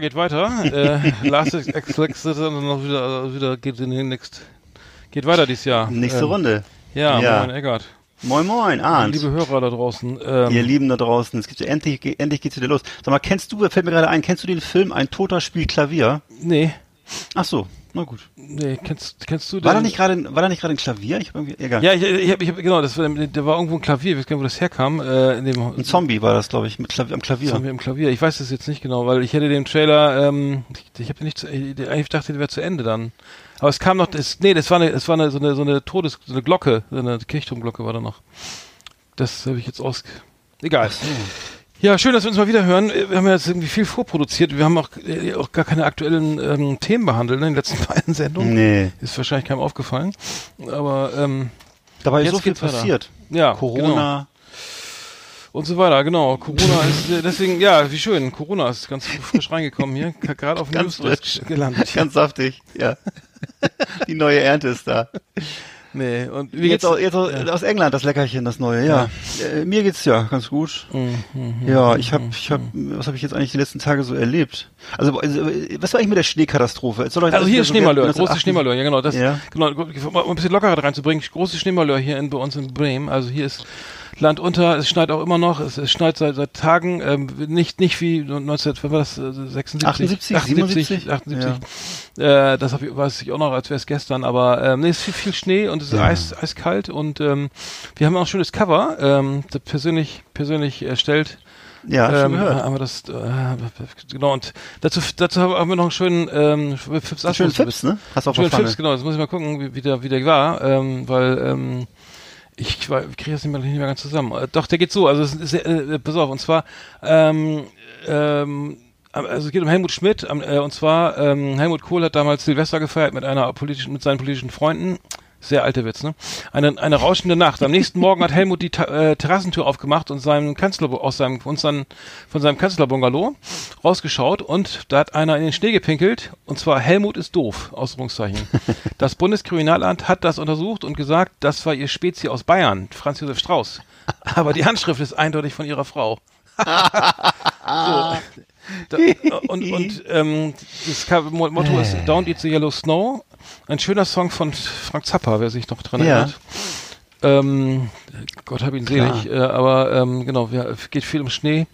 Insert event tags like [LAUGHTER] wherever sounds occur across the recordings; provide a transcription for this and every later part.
Horror geht weiter. äh, Last Exit noch wieder, wieder geht in den next, geht weiter dieses Jahr. Nächste Ähm, Runde. Ja, Ja. moin Eggert. Moin Moin, Arndt. Liebe Hörer da draußen. Ähm, Ihr Lieben da draußen, es gibt endlich, endlich geht's wieder los. Sag mal, kennst du, fällt mir gerade ein, kennst du den Film Ein Toter spielt Klavier? nee, Ach so, na gut. nee, kennst, kennst du War da den- nicht gerade, war da nicht gerade ein Klavier? Ich hab irgendwie, egal. Ja, ich, ich habe, ich hab, genau, das war, da war irgendwo ein Klavier, ich weiß gar nicht, wo das herkam, äh, in dem Ein Zombie war das, glaube ich, mit Klavier, am Klavier. Zombie im Klavier. Ich weiß das jetzt nicht genau, weil ich hätte den Trailer, ähm, ich, ich habe nicht, zu, ich, eigentlich dachte, der wäre zu Ende dann. Aber es kam noch, das, nee, das war eine, es war eine, so eine, so eine Todes, so eine Glocke, so eine Kirchturmglocke war da noch. Das habe ich jetzt aus, egal. Ja, schön, dass wir uns mal wieder hören. Wir haben ja jetzt irgendwie viel vorproduziert. Wir haben auch, äh, auch gar keine aktuellen ähm, Themen behandelt ne, in den letzten [LAUGHS] beiden Sendungen. Nee. Ist wahrscheinlich keinem aufgefallen. Aber ähm, Dabei ist so viel geht's weiter. passiert. ja, genau. Corona. und so weiter, genau. Corona [LAUGHS] ist äh, deswegen, ja, wie schön. Corona ist ganz frisch reingekommen hier, gerade auf dem Newsdesk gelandet. Ganz saftig, ja. [LAUGHS] Die neue Ernte ist da. Nee, und wie Jetzt, geht's? aus, jetzt aus, aus England das Leckerchen, das neue, ja. Äh, mir geht's ja ganz gut. Mhm, Ja, ich habe, ich habe, was habe ich jetzt eigentlich die letzten Tage so erlebt? Also, also was war eigentlich mit der Schneekatastrophe? Also hier ist so Schneemalheur, werden, große 1980 Schneemalheur, ja genau, das, Ja. genau, um ein bisschen Lockerheit reinzubringen, große Schneemalheur hier in, bei uns in Bremen, also hier ist Land unter, es schneit auch immer noch, es, es schneit seit, seit Tagen, ähm, nicht, nicht wie 19, wann war das, äh, 76? 78, 78, 78, äh, das hab ich, weiß ich auch noch, als wäre es gestern, aber ähm, nee, es ist viel, viel Schnee und es ist Ja. eis, eiskalt und ähm, wir haben auch ein schönes Cover, ähm, persönlich, persönlich erstellt, Ja, ähm, haben wir das, äh, genau, und dazu, dazu haben wir noch einen schönen, ähm, Fips Schön Asmus- Fips, ne? Hast du der Schönen. Fips, genau, das muss ich mal gucken, wie, wie, der, wie der war, ähm, weil, ähm, ich, kriege das nicht mehr, nicht mehr ganz zusammen. Äh, doch, der geht so, also es ist, äh, pass auf, und zwar, ähm, ähm, also es geht um Helmut Schmidt, äh, und zwar, ähm, Helmut Kohl hat damals Silvester gefeiert mit einer politischen, mit seinen politischen Freunden. Sehr alter Witz, ne? Eine, eine rauschende Nacht. Am nächsten Morgen hat Helmut die Ta äh, Terrassentür aufgemacht und seinem Kanzler aus seinem von seinem, von seinem Kanzlerbungalow rausgeschaut und da hat einer in den Schnee gepinkelt und zwar Helmut ist doof. Ausrufungszeichen. Das Bundeskriminalamt hat das untersucht und gesagt, das war ihr Spezi aus Bayern, Franz Josef Strauß. Aber die Handschrift ist eindeutig von ihrer Frau. [LAUGHS] so. Da, und und ähm, das Motto ist Don't Eat the Yellow Snow. Ein schöner Song von Frank Zappa, wer sich noch dran Ja. erinnert. Ähm, Gott hab ihn Klar. selig. Äh, aber ähm, genau, wir, geht viel um Schnee.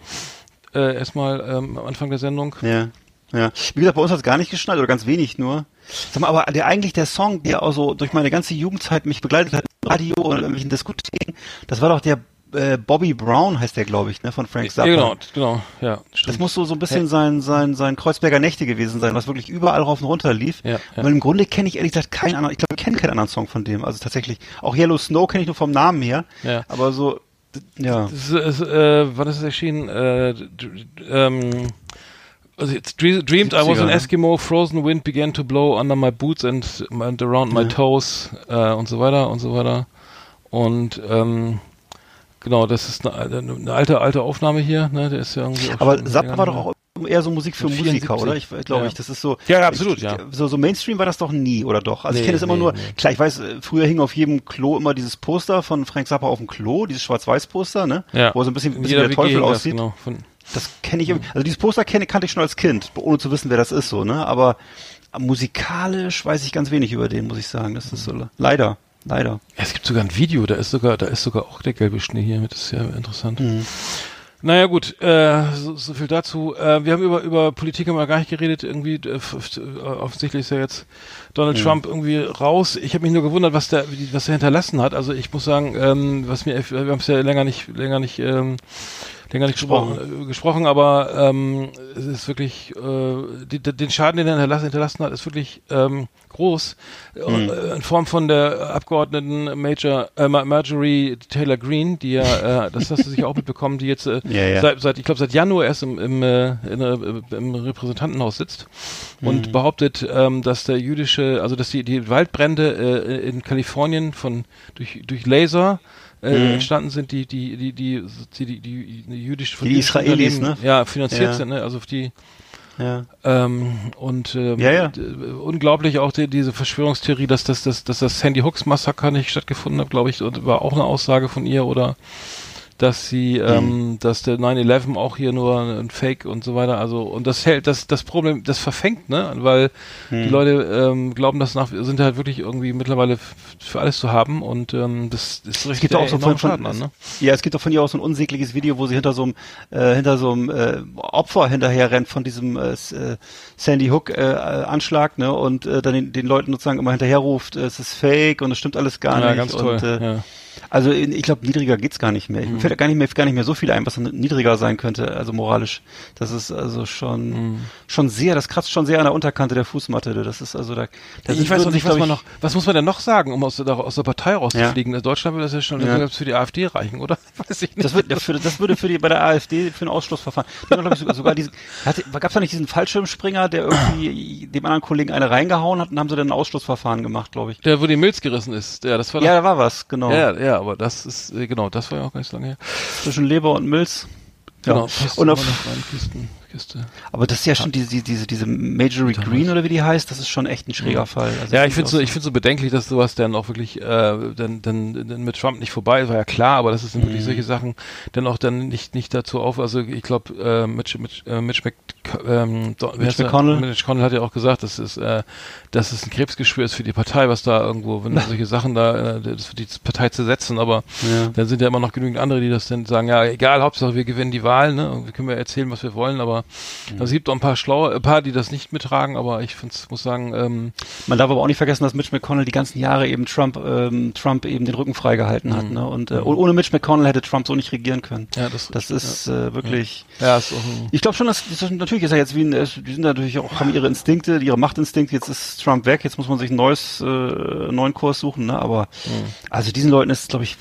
Äh, erstmal ähm, am Anfang der Sendung. Ja. Ja. Wie gesagt, bei uns hat es gar nicht geschneit oder ganz wenig nur. Sag mal, aber der eigentlich der Song, der auch so durch meine ganze Jugendzeit mich begleitet hat, im Radio und in irgendwelchen Diskotheken, das war doch der äh, Bobby Brown heißt der, glaube ich, ne, von Frank Zappa. Genau, genau, ja, Das stimmt. muss so, so ein bisschen sein, sein, sein Kreuzberger Nächte gewesen sein, was wirklich überall rauf und runter lief. Ja, ja. Weil im Grunde kenne ich ehrlich gesagt keinen anderen, ich glaube, ich kenne keinen anderen Song von dem. Also tatsächlich, auch Yellow Snow kenne ich nur vom Namen her. Ja. Aber so, ja. Das ist, ist, äh, wann ist es erschienen? Äh, ähm, also dre- dreamed I was 70er, an ne? Eskimo, frozen wind began to blow under my boots and, and around my Ja. toes äh, und so weiter und so weiter. Und ähm, genau, das ist eine, eine alte, alte Aufnahme hier, ne? Der ist ja irgendwie auch Aber länger war doch auch eher so Musik für 74. Musiker, oder? Ich glaube Ja. ich, das ist so. Ja, ja, absolut, ich, ja. So, so Mainstream war das doch nie, oder doch? Also ich Nee, kenne es immer nee, nur, nee. klar, ich weiß, äh, früher hing auf jedem Klo immer dieses Poster von Frank Zappa auf dem Klo, dieses Schwarz-Weiß-Poster, ne? ja. Wo er so ein bisschen, In bisschen wie der Teufel WG das, aussieht. Genau, von, Das kenne ich irgendwie. Also dieses Poster kenne, kannte ich schon als Kind, ohne zu wissen, wer das ist, so, ne? Aber musikalisch weiß ich ganz wenig über den, muss ich sagen. Das ist so, leider, leider. Ja, es gibt sogar ein Video, da ist sogar, da ist sogar auch der gelbe Schnee hier mit, das ist ja interessant. Mhm. Naja gut, äh, so, so viel dazu. Äh, wir haben über, über Politik haben wir gar nicht geredet, irgendwie äh, äh, offensichtlich ist ja jetzt Donald Mhm. Trump irgendwie raus. Ich habe mich nur gewundert, was der, wie die- was er hinterlassen hat. Also ich muss sagen, ähm, was mir, wir haben es ja länger nicht, länger nicht, ähm, länger nicht Gesprochen. gesprochen, äh, gesprochen aber ähm, es ist wirklich, äh, die, den Schaden, den er hinterlassen, hinterlassen hat, ist wirklich ähm, groß. Mhm. In Form von der Abgeordneten Major äh, Ma- Marjorie Taylor Greene, die ja, äh, das hast du sicher auch mitbekommen, die jetzt äh, Ja, ja. seit, seit ich glaube seit Januar erst im, im, äh, in, im Repräsentantenhaus sitzt Mhm. und behauptet, ähm, dass der jüdische, also dass die, die Waldbrände äh, in Kalifornien von durch durch Laser äh, Mhm. entstanden sind, die die die die die die, die, die jüdisch von Die jüdischen Israelis, ne? Ja, finanziert Ja. sind, ne? Also die Ja. Ähm, und ähm, Ja, ja. d- unglaublich auch die, diese Verschwörungstheorie, dass das, dass, dass das Sandy Hooks Massaker nicht stattgefunden hat, glaube ich, und war auch eine Aussage von ihr oder dass sie, Mhm. ähm, dass der 9-11 auch hier nur ein Fake und so weiter, also und das hält, das das Problem, das verfängt, ne, weil Mhm. die Leute ähm, glauben, das nach, sind halt wirklich irgendwie mittlerweile für alles zu haben und ähm, das ist Es richtig auch so von, Schaden an, ne? ja, es gibt doch von ihr auch so ein unsägliches Video, wo sie hinter so einem äh, hinter so einem äh, Opfer hinterher rennt von diesem äh, äh, Sandy Hook äh, äh, Anschlag, ne, und äh, dann den, den Leuten sozusagen immer hinterher ruft, äh, es ist Fake und es stimmt alles gar Ja, nicht. ganz toll. Und, äh, ja. Also ich glaube, niedriger geht's gar nicht mehr. Ich, Mir fällt gar nicht mehr gar nicht mehr so viel ein, was niedriger sein könnte, also moralisch. Das ist also schon Mhm. schon sehr, das kratzt schon sehr an der Unterkante der Fußmatte. Das ist also da. da ich weiß noch nicht, was glaub man noch, was muss man denn noch sagen, um aus der, aus der Partei rauszufliegen? In Deutschland würde das ja schon Ja. für die AfD reichen, oder? [LAUGHS] Weiß ich nicht. Das, wird, für, das würde für die bei der AfD für ein Ausschlussverfahren. Ich, sogar, sogar diesen, gab es da nicht diesen Fallschirmspringer, der irgendwie dem anderen Kollegen eine reingehauen hat und haben sie dann ein Ausschlussverfahren gemacht, glaube ich. der, wo die Milz gerissen ist. Ja, das war Ja, da war was, genau. ja, ja, aber das ist, äh, genau, das war ja auch gar nicht so lange her. Zwischen Leber und Milz. Genau, Ja. Und immer auf, Kiste. aber das ist ja schon diese, diese, diese, Majorie Green oder wie die heißt, das ist schon echt ein schräger Fall. Also Ja, ich finde so, ich finde so bedenklich, dass sowas dann auch wirklich, äh, dann, dann, dann mit Trump nicht vorbei ist, war ja klar, aber das sind wirklich Mhm. solche Sachen dann auch dann nicht, nicht dazu auf, also ich glaube, äh, Mitch, Mitch, äh, Mitch, Mc, ähm, Do- wer Mitch? McConnell? Mitch McConnell hat ja auch gesagt, dass es, äh, dass es ein Krebsgeschwür ist für die Partei, was da irgendwo, wenn [LAUGHS] solche Sachen da, äh, das für die Partei zu setzen, aber Ja. dann sind ja immer noch genügend andere, die das dann sagen, ja, egal, Hauptsache wir gewinnen die Wahl, ne, und wir können wir erzählen, was wir wollen, aber Mhm. es gibt auch ein paar schlaue, ein paar, die das nicht mittragen, aber ich find's, muss sagen, ähm, Man darf aber auch nicht vergessen, dass Mitch McConnell die ganzen Jahre eben Trump, ähm, Trump eben den Rücken freigehalten hat. Ne? Und äh, ohne Mitch McConnell hätte Trump so nicht regieren können. ja, das, Das ist äh, wirklich. ja, ist auch Ich glaube schon, dass das, natürlich ist er jetzt wie ein, es- die sind natürlich auch haben ihre Instinkte, ihre Machtinstinkte. Jetzt ist Trump weg, jetzt muss man sich ein neues, äh, neuen Kurs suchen. Ne? Aber also diesen Leuten ist, glaube ich,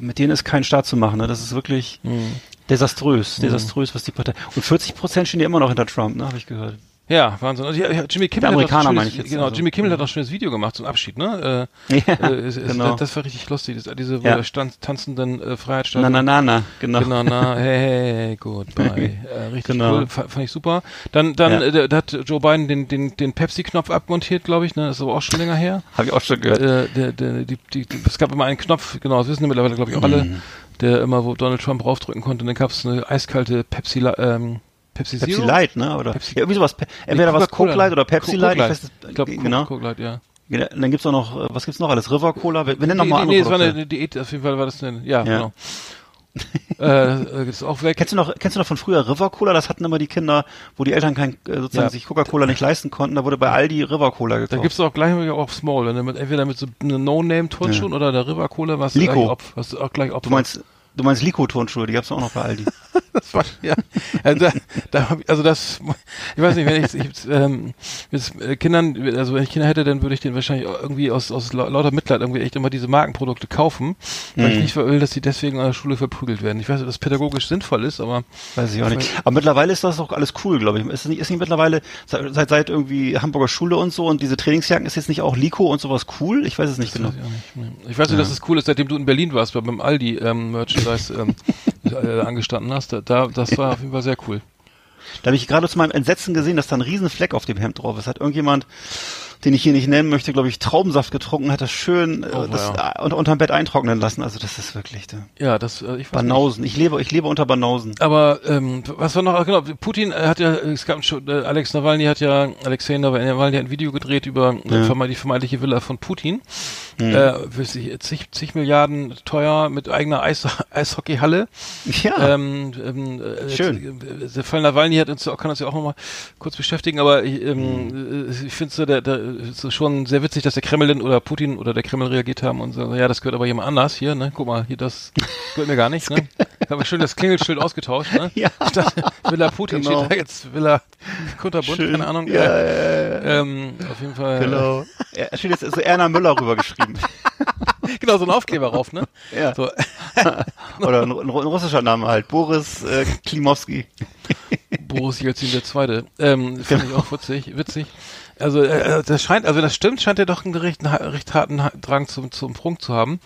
mit denen ist kein Staat zu machen. Ne? Das ist wirklich desaströs, desaströs, was die Partei. Und 40 Prozent stehen ja immer noch hinter Trump, ne? Habe ich gehört. Ja, Wahnsinn. Und ja, Jimmy Kimmel Amerikaner hat auch schönes, ich jetzt, Genau, also. Jimmy Kimmel hat auch ein schönes Video gemacht zum Abschied, ne? Äh, [LAUGHS] Ja, äh, es- genau. das, das war richtig lustig. Das, diese Ja. stand, tanzenden äh, Freiheitsstatue. Na, na, na, na, genau. Genau, na, [LAUGHS] hey, hey, hey, goodbye. [LAUGHS] Äh, richtig Genau. cool, fa- fand ich super. Dann, dann, äh, da- hat Joe Biden den, den, den Pepsi-Knopf abmontiert, glaube ich, ne? Das ist aber auch schon länger her. Habe ich auch schon gehört. Äh, der, der, die, die, die, es gab immer einen Knopf, genau, das wissen ja mittlerweile, glaube ich, auch alle, Mhm. Der immer, wo Donald Trump raufdrücken konnte, dann gab es eine eiskalte Pepsi, ähm, Pepsi Zero. Pepsi Light, ne? Oder Pepsi- ja, irgendwie sowas. Pe entweder was. Coke Light oder Pepsi Co- Light. Coke Ich weiß, das, Ich glaube, genau. Coke Light, ja. Ja, Und dann gibt's auch noch, äh, was gibt's noch alles? River Cola? Wir, wir nennen noch nee, nee, andere nee, es war eine Diät, auf jeden Fall war das eine, ja, Ja. genau. Äh, äh, ist auch weg. Kennst du noch, kennst du noch von früher River Cola? Das hatten immer die Kinder, wo die Eltern kein, äh, sozusagen Ja. sich Coca-Cola nicht leisten konnten. Da wurde bei Aldi River Cola gekauft. Da gibt's auch gleich auch Small, wenn du mit, entweder mit so einer No-Name-Turnschuhen oder der River Cola, was Lico. gleich Opf, was auch gleich Opfer. du meinst, du meinst Lico-Turnschuhe, die gab's auch noch bei Aldi. [LAUGHS] das war, ja, also da, also das, ich weiß nicht, wenn ich, ich ähm, mit Kindern, also wenn ich Kinder hätte, dann würde ich den wahrscheinlich irgendwie aus, aus lau- lauter Mitleid irgendwie echt immer diese Markenprodukte kaufen, weil Mhm. ich nicht will, dass die deswegen an der Schule verprügelt werden. Ich weiß nicht, ob das pädagogisch sinnvoll ist, aber Weiß ich auch nicht. Aber mittlerweile ist das doch alles cool, glaube ich. Ist nicht, ist nicht mittlerweile, seit, seit, irgendwie Hamburger Schule und so und diese Trainingsjacken, ist jetzt nicht auch Lico und sowas cool? Ich weiß es nicht genau. Weiß ich, auch nicht. Ich weiß nur, dass es cool ist, seitdem du in Berlin warst, bei- beim Aldi ähm, Merchandise ähm, [LAUGHS] äh, angestanden hast. Da, da, das war auf jeden Fall sehr cool. Da habe ich gerade zu meinem Entsetzen gesehen, dass da ein riesen Fleck auf dem Hemd drauf ist. Hat irgendjemand, den ich hier nicht nennen möchte, glaube ich, Traubensaft getrunken, hat das schön äh, Oh, das, ja. äh, unter, unterm Bett eintrocknen lassen. Also das ist wirklich der Ja, das äh, ich weiß nicht. Banausen. Ich lebe, ich lebe unter Banausen. Aber ähm, was war noch? Genau, Putin äh, hat ja, es gab schon, äh, Alex Nawalny hat ja, Alexei Nawalny hat ein Video gedreht über äh, verme- die vermeintliche Villa von Putin. Äh, für sich, zig, zig Milliarden teuer mit eigener Eis, [LAUGHS] Eishockeyhalle. Ja. Ähm, ähm, äh, Schön. Äh, der Fall Nawalny hat uns, kann uns ja auch nochmal kurz beschäftigen, aber ich, ähm, äh, ich finde so, der, der, so schon sehr witzig, dass der Kremlin oder Putin oder der Kreml reagiert haben und so, ja, das gehört aber jemand anders hier, ne? Guck mal, hier, das gehört mir gar nicht, ne? [LAUGHS] Wir schön das Klingelschild ausgetauscht, ne? Ja. Statt Villa Putin Genau. steht da jetzt Villa Kunterbund, Schön. keine Ahnung. Ja, äh, ähm, auf jeden Fall. Genau. Ja, steht jetzt so Erna Müller rübergeschrieben. [LAUGHS] Genau, so ein Aufkleber rauf, ne? Ja. So, [LAUGHS] Oder ein, ein, russischer Name halt. Boris äh, Klimowski. Boris Jelzin der Zweite. Ähm, fand ich auch witzig, witzig. Also äh, das scheint, also das stimmt, scheint er doch einen recht, recht harten Drang zum, zum Prunk zu haben.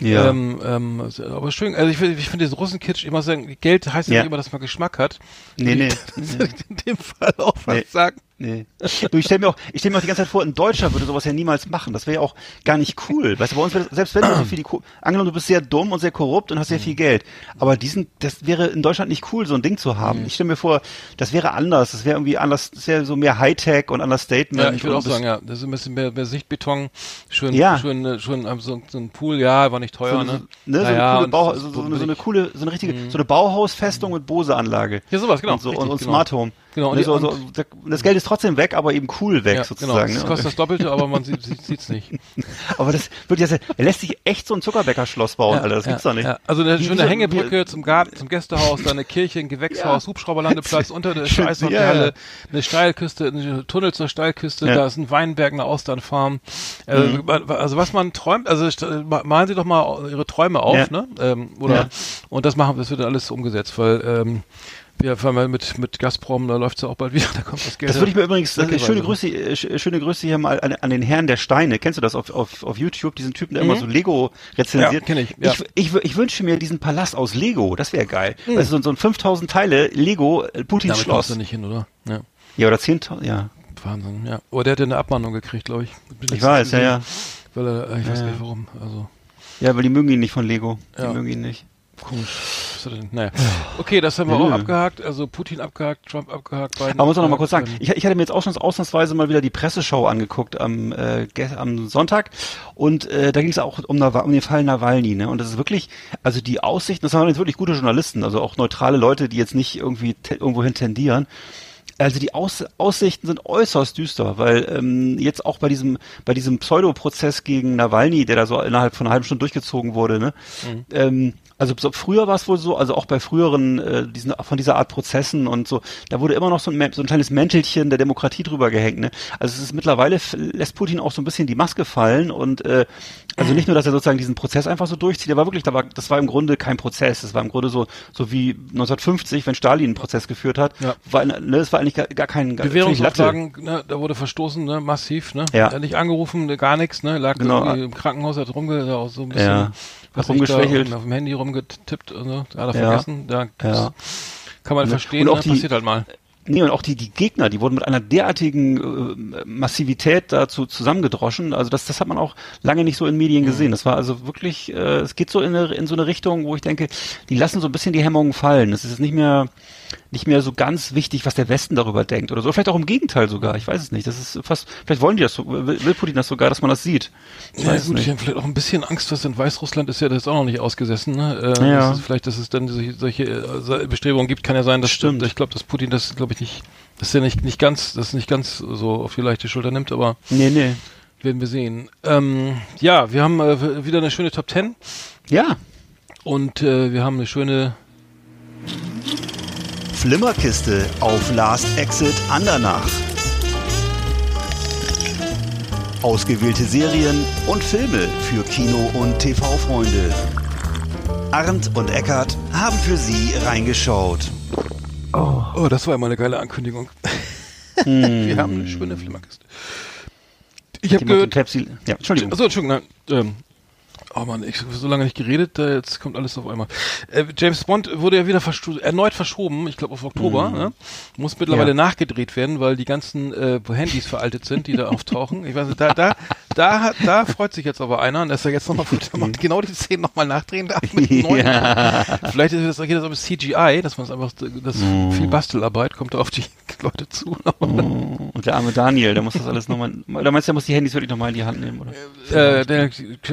Ja. Ähm, ähm, aber schön, also ich, ich finde diesen Russenkitsch immer sagen, Geld heißt ja Ja. nicht immer, dass man Geschmack hat. Nee, nee. [LAUGHS] Ich in dem Fall auch was Nee. sagen. Nee. Du, ich stelle mir auch, ich stelle mir auch die ganze Zeit vor, ein Deutscher würde sowas ja niemals machen. Das wäre ja auch gar nicht cool. Weißt du, bei uns wäre, selbst wenn du so viel, die, angenommen, du bist sehr dumm und sehr korrupt und hast sehr viel Geld. Aber diesen, das wäre in Deutschland nicht cool, so ein Ding zu haben. Ich stelle mir vor, das wäre anders. Das wäre irgendwie anders, das wäre so mehr Hightech und Understatement. Ja, ich würde auch sagen, ja, das ist ein bisschen mehr, mehr Sichtbeton, schön, Ja. schön, schön, ähm, so, so ein Pool, ja, war nicht so, teuer, eine- ne? ne, so, Naja, eine Bau, so, so, eine, so coole, so eine richtige, so eine Bauhausfestung mit Bose-Anlage. Ja, sowas, genau, Und, so, richtig, und, und genau. Smart Home. Genau, und Ne, so, so, und- das Geld ist trotzdem weg, aber eben cool weg Ja, genau, sozusagen. das ne? kostet das Doppelte, aber man sieht, sieht's nicht. [LAUGHS] Aber das wird ja er lässt sich echt so ein Zuckerbäcker-Schloss bauen, Alter. Das ja, gibt's doch nicht. Ja. Also eine schöne wie- Hängebrücke zum Garten, zum Gästehaus, dann eine Kirche, ein Gewächshaus, Ja. Hubschrauberlandeplatz [LAUGHS] unter der ja. eine Steilküste, ein Tunnel zur Steilküste, Ja. da ist ein Weinberg, eine Austernfarm. Äh, Mhm. Also was man träumt, also malen Sie doch mal Ihre Träume auf, Ja. ne? Ähm, oder Ja. und das machen, das wird dann alles umgesetzt, weil ähm, wir vor allem mit mit Gazprom, da läuft's ja auch bald wieder, [LAUGHS] da kommt das Geld. Das würde ich mir übrigens, das, schöne Grüße, äh, sch- schöne Grüße hier mal an, an den Herrn der Steine. Kennst du das auf, auf, auf YouTube, diesen Typen, der immer so Lego rezensiert? Mhm. Ja, kenn ich, ja. Ich, ich, ich wünsche mir diesen Palast aus Lego, das wäre geil. Mhm. Also so, so ein 5000 Teile Lego äh, Putins Damit Schloss. kommst du nicht hin, oder? Ja. Ja, oder 10.000, ja. Wahnsinn, ja. Oh, der hat ja eine Abmahnung gekriegt, glaube ich. Ich weiß, ja, ja. Weil er, äh, ich weiß Ja, ja. nicht warum, also Ja, weil die mögen ihn nicht von Lego. Die Ja. mögen ihn nicht. Komisch. Naja. Okay, das haben wir Ja. auch abgehakt, also Putin abgehakt, Trump abgehakt, Biden Aber muss auch noch mal kurz sagen, ich, ich hatte mir jetzt ausschnitt, ausnahmsweise mal wieder die Presseschau angeguckt am, äh, am Sonntag und äh, da ging es auch um, um den Fall Nawalny. Ne? Und das ist wirklich, also die Aussichten, das waren jetzt wirklich gute Journalisten, also auch neutrale Leute, die jetzt nicht irgendwie te irgendwohin tendieren. Also die Aus Aussichten sind äußerst düster, weil ähm, jetzt auch bei diesem bei diesem Pseudoprozess gegen Nawalny, der da so innerhalb von einer halben Stunde durchgezogen wurde, ne? Mhm. Ähm, also so, früher war es wohl so, also auch bei früheren äh, diesen von dieser Art Prozessen und so, da wurde immer noch so ein, so ein kleines Mäntelchen der Demokratie drüber gehängt. Ne? Also es ist mittlerweile lässt Putin auch so ein bisschen die Maske fallen und äh, also nicht nur, dass er sozusagen diesen Prozess einfach so durchzieht, der war wirklich, da war, das war im Grunde kein Prozess, das war im Grunde so so wie 1950, wenn Stalin einen Prozess geführt hat, Ja. war, ne, das war eigentlich gar, gar kein gar. Bewährungsauflagen, ne, da wurde verstoßen, ne, massiv, ne? Ja. Er hat nicht angerufen, ne, gar nichts, ne? Lag Genau. irgendwie im Krankenhaus, hat rumge, auch so ein bisschen Ja. Was rumgeschwächelt. auf dem Handy rumgetippt und so, er Ja. vergessen. Da Ja. kann man Und verstehen, auch ne? die- passiert halt mal. Nee, und auch die, die Gegner, die wurden mit einer derartigen äh, Massivität dazu zusammengedroschen. Also das, das hat man auch lange nicht so in Medien gesehen. Das war also wirklich, äh, es geht so in, eine, in so eine Richtung, wo ich denke, die lassen so ein bisschen die Hemmungen fallen. Es ist nicht mehr, nicht mehr so ganz wichtig, was der Westen darüber denkt oder so. Vielleicht auch im Gegenteil sogar. Ich weiß es nicht. Das ist fast, vielleicht wollen die das so, will, Putin das sogar, dass man das sieht. Ich Ja, gut, ich nicht. habe vielleicht auch ein bisschen Angst, was in Weißrussland ist ja das ist auch noch nicht ausgesessen. Ne? Äh, Ja. das ist vielleicht, dass es dann solche, solche äh, Bestrebungen gibt, kann ja sein, dass Stimmt. Ich glaube, dass Putin das, glaube ich, nicht, dass er nicht nicht ganz, das nicht ganz so auf die leichte Schulter nimmt, aber Nee, nee. werden wir sehen. Ähm, ja, wir haben äh, wieder eine schöne Top 10 Ja. und äh, wir haben eine schöne Flimmerkiste auf Last Exit Andernach. Ausgewählte Serien und Filme für Kino- und TV-Freunde. Arndt und Eckart haben für Sie reingeschaut. Oh, das war ja mal eine geile Ankündigung. [LAUGHS] wir haben eine schöne Flimmerkiste. Ich habe gehört, Pepsi, ja, Entschuldigung. Achso, Entschuldigung, nein. Ähm, oh Mann, ich habe so lange nicht geredet, äh, jetzt kommt alles auf einmal. Äh, James Bond wurde ja wieder verscho erneut verschoben, ich glaube auf Oktober. Ne? Muss mittlerweile Ja. nachgedreht werden, weil die ganzen äh, Handys veraltet sind, die da auftauchen. Ich weiß nicht, da, da, da, hat, da freut sich jetzt aber einer, dass er jetzt nochmal [LAUGHS] genau die Szenen nochmal nachdrehen darf mit neuen. Vielleicht ist das, geht das aber CGI, dass man es einfach, das viel Bastelarbeit kommt da auf die [LAUGHS] Leute zu. Oh, und der arme Daniel, der muss das alles nochmal, oder meinst du, der muss die Handys wirklich nochmal in die Hand nehmen, oder? Äh, Daniel,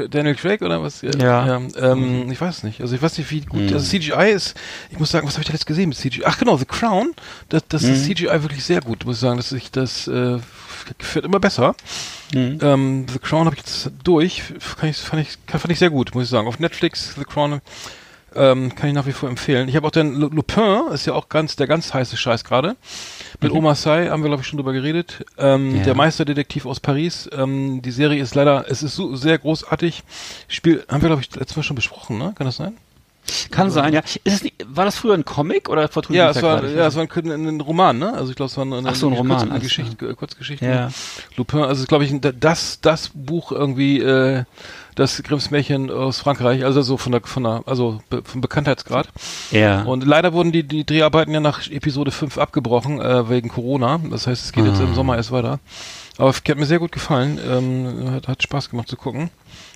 Daniel Craig oder was? Ja. ähm, ich weiß nicht. Also ich weiß nicht, wie gut. Also CGI ist, ich muss sagen, was habe ich da jetzt gesehen mit CGI? Ach genau, The Crown. Das, das ist CGI wirklich sehr gut, muss ich sagen. Das, ich, das äh, wird immer besser. Mhm. Ähm, The Crown habe ich jetzt durch. Kann ich, fand, ich, fand ich sehr gut, muss ich sagen. Auf Netflix, The Crown, ähm, kann ich nach wie vor empfehlen. Ich habe auch den Lu- Lupin, ist ja auch ganz der ganz heiße Scheiß gerade. Mit Omar Sy haben wir, glaube ich, schon drüber geredet. Ähm, Ja. Der Meisterdetektiv aus Paris. Ähm, die Serie ist leider, es ist so sehr großartig. Spiel, haben wir, glaube ich, letztes Mal schon besprochen, ne? Kann das sein? Kann sein, ja. Ist es nicht, war das früher ein Comic oder vertue Ja, es war, gerade? ja, es war ein, ein, ein Roman, ne? Also ich glaube, es war eine, Ach so, ein Roman, Kurz, eine alles Geschichte, Kurzgeschichte. Ja. Lupin, also glaube ich, das, das Buch irgendwie, äh, das Grimms Märchen aus Frankreich, also so von der, von der, also be, vom Bekanntheitsgrad. ja. Und leider wurden die, die Dreharbeiten ja nach Episode 5 abgebrochen, äh, wegen Corona. Das heißt, es geht jetzt Ah. im Sommer erst weiter. Aber es hat mir sehr gut gefallen. Ähm, hat, hat Spaß gemacht zu gucken.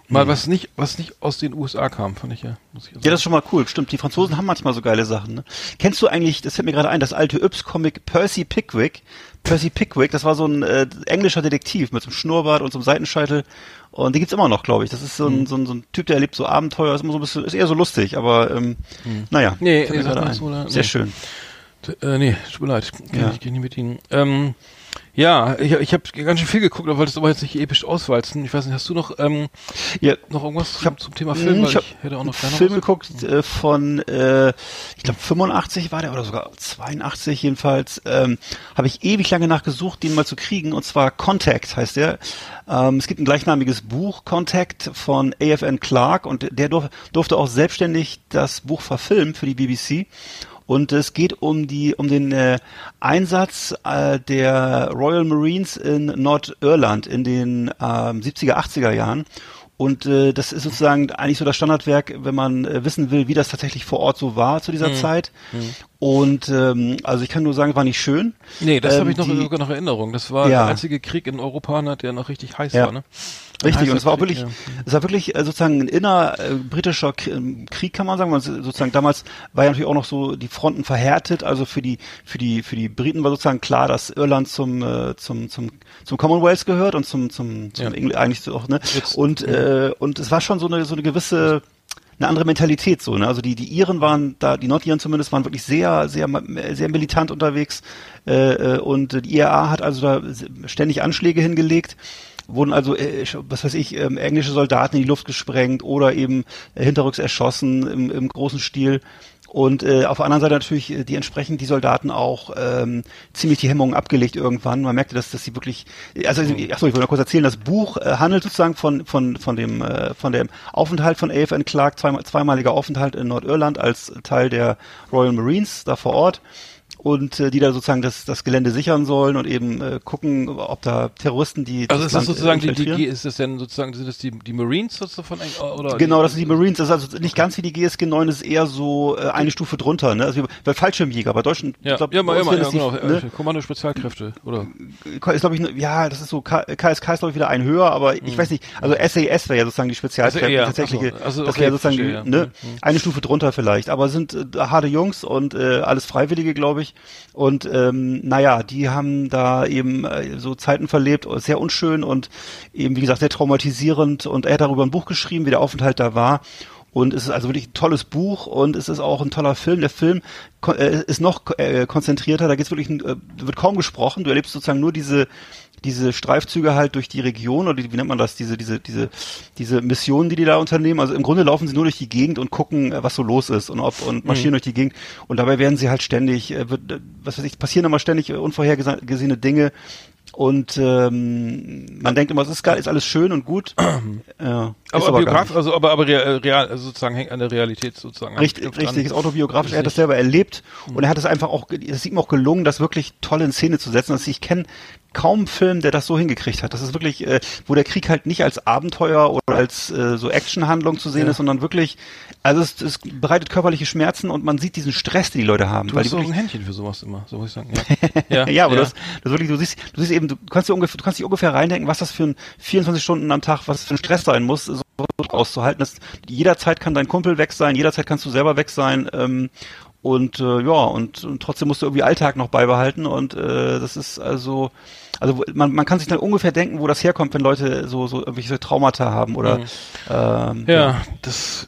Mal was nicht, was nicht aus den USA kam, fand ich ja. Muss ich Mhm. Ja, das ist schon mal cool. Stimmt, die Franzosen haben manchmal so geile Sachen. Ne? Kennst du eigentlich, das fällt mir gerade ein, das alte Yps-Comic Percy Pickwick? Percy Pickwick, das war so ein äh, englischer Detektiv mit so einem Schnurrbart und so einem Seitenscheitel. Und die gibt's immer noch, glaube ich. Das ist so Mhm. ein, so, ein, so ein Typ, der erlebt so Abenteuer, ist immer so ein bisschen, ist eher so lustig, aber ähm, naja, Mhm. Nee, fällt nee, mir gerade ein. so? Sehr Nee. schön. Äh, nee, tut mir leid. Kann Ja. ich nicht mit Ihnen. Ähm, ja, ich, ich habe ganz schön viel geguckt, aber wollte es aber jetzt nicht episch auswalzen. Ich weiß nicht, hast du noch, ähm, Ja, noch irgendwas Ich hab- zum Thema Film? Ich ich hätte auch noch gerne Film geguckt äh, von, äh, ich glaube 85 war der oder sogar 82 jedenfalls. Ähm, Habe ich ewig lange nachgesucht, den mal zu kriegen. Und zwar Contact heißt der. Ähm, es gibt ein gleichnamiges Buch Contact von AFN Clark und der durf, durfte auch selbstständig das Buch verfilmen für die BBC. Und es geht um die um den äh, Einsatz äh, der Royal Marines in Nordirland in den ähm, 70er 80er Jahren. Und äh, das ist sozusagen eigentlich so das Standardwerk, wenn man äh, wissen will, wie das tatsächlich vor Ort so war zu dieser Mhm. Zeit. Und ähm, also ich kann nur sagen, war nicht schön. Nee, das Ähm, habe ich noch die- sogar noch Erinnerung. Das war Ja. der einzige Krieg in Europa, ne, der noch richtig heiß Ja. war, ne? Richtig, und es war auch wirklich, ja. es war wirklich äh, sozusagen ein inner äh, ähm, Krieg, kann man sagen. es sozusagen damals war ja natürlich auch noch so die Fronten verhärtet. Also für die für die für die Briten war sozusagen klar, dass Irland zum äh, zum zum zum Commonwealth gehört und zum zum, zum Ja. Engl eigentlich so auch ne. Jetzt- Und äh, und es war schon so eine so eine gewisse eine andere Mentalität so, ne? Also die die Iren waren da, die Nordiren zumindest waren wirklich sehr sehr sehr militant unterwegs äh, und die IRA hat also da ständig Anschläge hingelegt wurden also, äh, was weiß ich, ähm, englische Soldaten in die Luft gesprengt oder eben äh, hinterrücks erschossen im, im großen Stil. Und äh, auf der anderen Seite natürlich äh, die entsprechend die Soldaten auch ähm, ziemlich die Hemmungen abgelegt irgendwann. Man merkte, dass, dass sie wirklich, also achso, ich wollte noch kurz erzählen, das Buch äh, handelt sozusagen von von von dem äh, von dem Aufenthalt von AFN Clark, zweimal, zweimaliger Aufenthalt in Nordirland als Teil der Royal Marines da vor Ort und äh, die da sozusagen das, das Gelände sichern sollen und eben äh, gucken, ob da Terroristen, die Also ist das äh, sozusagen die, die, ist das denn sozusagen, sind das die, die Marines sozusagen von oder? Genau, das sind die Marines. Das ist also nicht ganz wie die GSG 9, das ist eher so äh, eine Stufe drunter. Ne? Also bei Fallschirmjäger, bei deutschen, Ja, ich glaub, ja, immer, sind ja, genau. ne? äh, Kommando Spezialkräfte, oder? ist glaube ich, ne- ja, das ist so, K- KSK ist glaube ich wieder ein höher, aber ich weiß nicht, also SAS wäre ja sozusagen die Spezialkräfte, Also, tatsächliche, so, also, das okay, wäre sozusagen verstehe, ja. ne, Mhm. eine Stufe drunter vielleicht, aber sind äh, harte Jungs und äh, alles Freiwillige, glaube ich. Und ähm, naja, die haben da eben äh, so Zeiten verlebt, sehr unschön und eben, wie gesagt, sehr traumatisierend und er hat darüber ein Buch geschrieben, wie der Aufenthalt da war. Und es ist also wirklich ein tolles Buch und es ist auch ein toller Film. Der Film äh, ist noch äh, konzentrierter, da geht's wirklich, ein- äh, wird kaum gesprochen. Du erlebst sozusagen nur diese diese Streifzüge halt durch die Region oder die, wie nennt man das, diese, diese, diese, diese Missionen, die die da unternehmen. Also im Grunde laufen sie nur durch die Gegend und gucken, äh, was so los ist und ob und marschieren durch die Gegend. Und dabei werden sie halt ständig, äh, wird, äh, was weiß ich, passieren immer ständig unvorhergesehene Dinge. Und ähm, man denkt immer, es ist geil, ist alles schön und gut. [CLEARS THROAT] ja, Aber, gar Biograf, nicht. also aber aber real, real also sozusagen hängt an der Realität sozusagen. Richtig, richtig, ist autobiografisch. Er hat das selber erlebt und er hat es einfach auch, es ist ihm auch gelungen, das wirklich toll in Szene zu setzen. Also ich kenne kaum einen Film, der das so hingekriegt hat. Das ist wirklich, äh, wo der Krieg halt nicht als Abenteuer oder als äh, so Actionhandlung zu sehen Ja. ist, sondern wirklich, also es, es bereitet körperliche Schmerzen und man sieht diesen Stress, den die Leute haben. Du weil hast wirklich, ein Händchen für sowas immer, so muss ich sagen. [LAUGHS] Ja, ja, aber Das, das wirklich, du siehst, du siehst eben, du kannst dir ungefähr, du kannst dich ungefähr reindenken, was das für ein 24 Stunden am Tag, was für ein Stress sein muss, so auszuhalten. Das, jederzeit kann dein Kumpel weg sein, jederzeit kannst du selber weg sein. Ähm, und äh, ja, und, und trotzdem musst du irgendwie Alltag noch beibehalten. Und äh, das ist also, also man, man kann sich dann ungefähr denken, wo das herkommt, wenn Leute so, so irgendwelche Traumata haben oder Mhm. ähm, Ja, das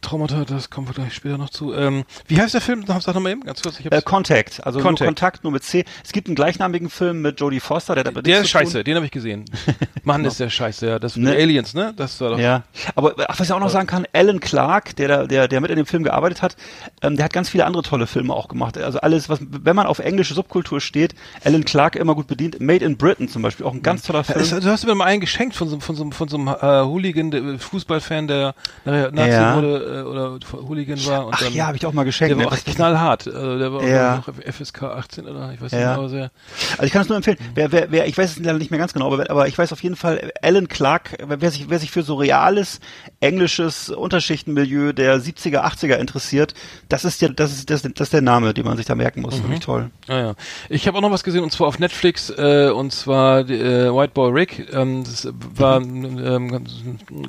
Traumata, das kommen wir gleich später noch zu. Ähm, wie heißt der Film? Sag noch mal eben, ganz kurz. Ich Äh, Contact, also Contact. nur Kontakt, nur mit C. Es gibt einen gleichnamigen Film mit Jodie Foster, der hat aber der ist zu tun. scheiße, den habe ich gesehen. [LAUGHS] Mann, ist der scheiße, ja. Das Ne? Aliens, ne? Das war doch. Ja, aber ach, was ich auch noch sagen kann, Alan Clark, der der der mit in dem Film gearbeitet hat, ähm, der hat ganz viele andere tolle Filme auch gemacht. Also alles, was wenn man auf englische Subkultur steht, Alan Clark immer gut bedient. Made in Britain zum Beispiel, auch ein ganz toller Film. Es- Du hast mir mal einen geschenkt von so, von so, von so einem äh, Hooligan, der, Fußballfan, der nachher Nazi Ja. wurde. Äh, oder Hooligan war. Und Ach dann, ja, habe ich auch mal geschenkt. Der war ne? auch Was- knallhart. Also der war Ja. auch noch FSK 18 oder ich weiß Ja. nicht genau sehr. Also ich kann es nur empfehlen. Wer, wer, wer, ich weiß es leider nicht mehr ganz genau, aber, aber ich weiß auf jeden Fall, Alan Clark, wer sich, wer sich für so reales englisches Unterschichtenmilieu der 70er, 80er interessiert, das ist ja, das ist, das, das ist der Name, den man sich da merken muss. Wirklich toll. Ah, ja. Ich habe auch noch was gesehen und zwar auf Netflix äh, und zwar äh, White Boy Rick. Ähm, das war ein ähm, ganz,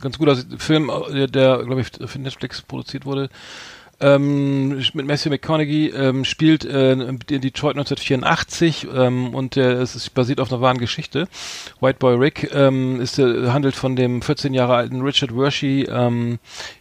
ganz guter Film, äh, der glaube ich für Netflix produziert wurde. Ähm, mit Matthew McConaughey ähm, spielt äh, in Detroit 1984 ähm, und der, es ist basiert auf einer wahren Geschichte. White Boy Rick ähm, ist, äh, handelt von dem 14 Jahre alten Richard Wershey ähm,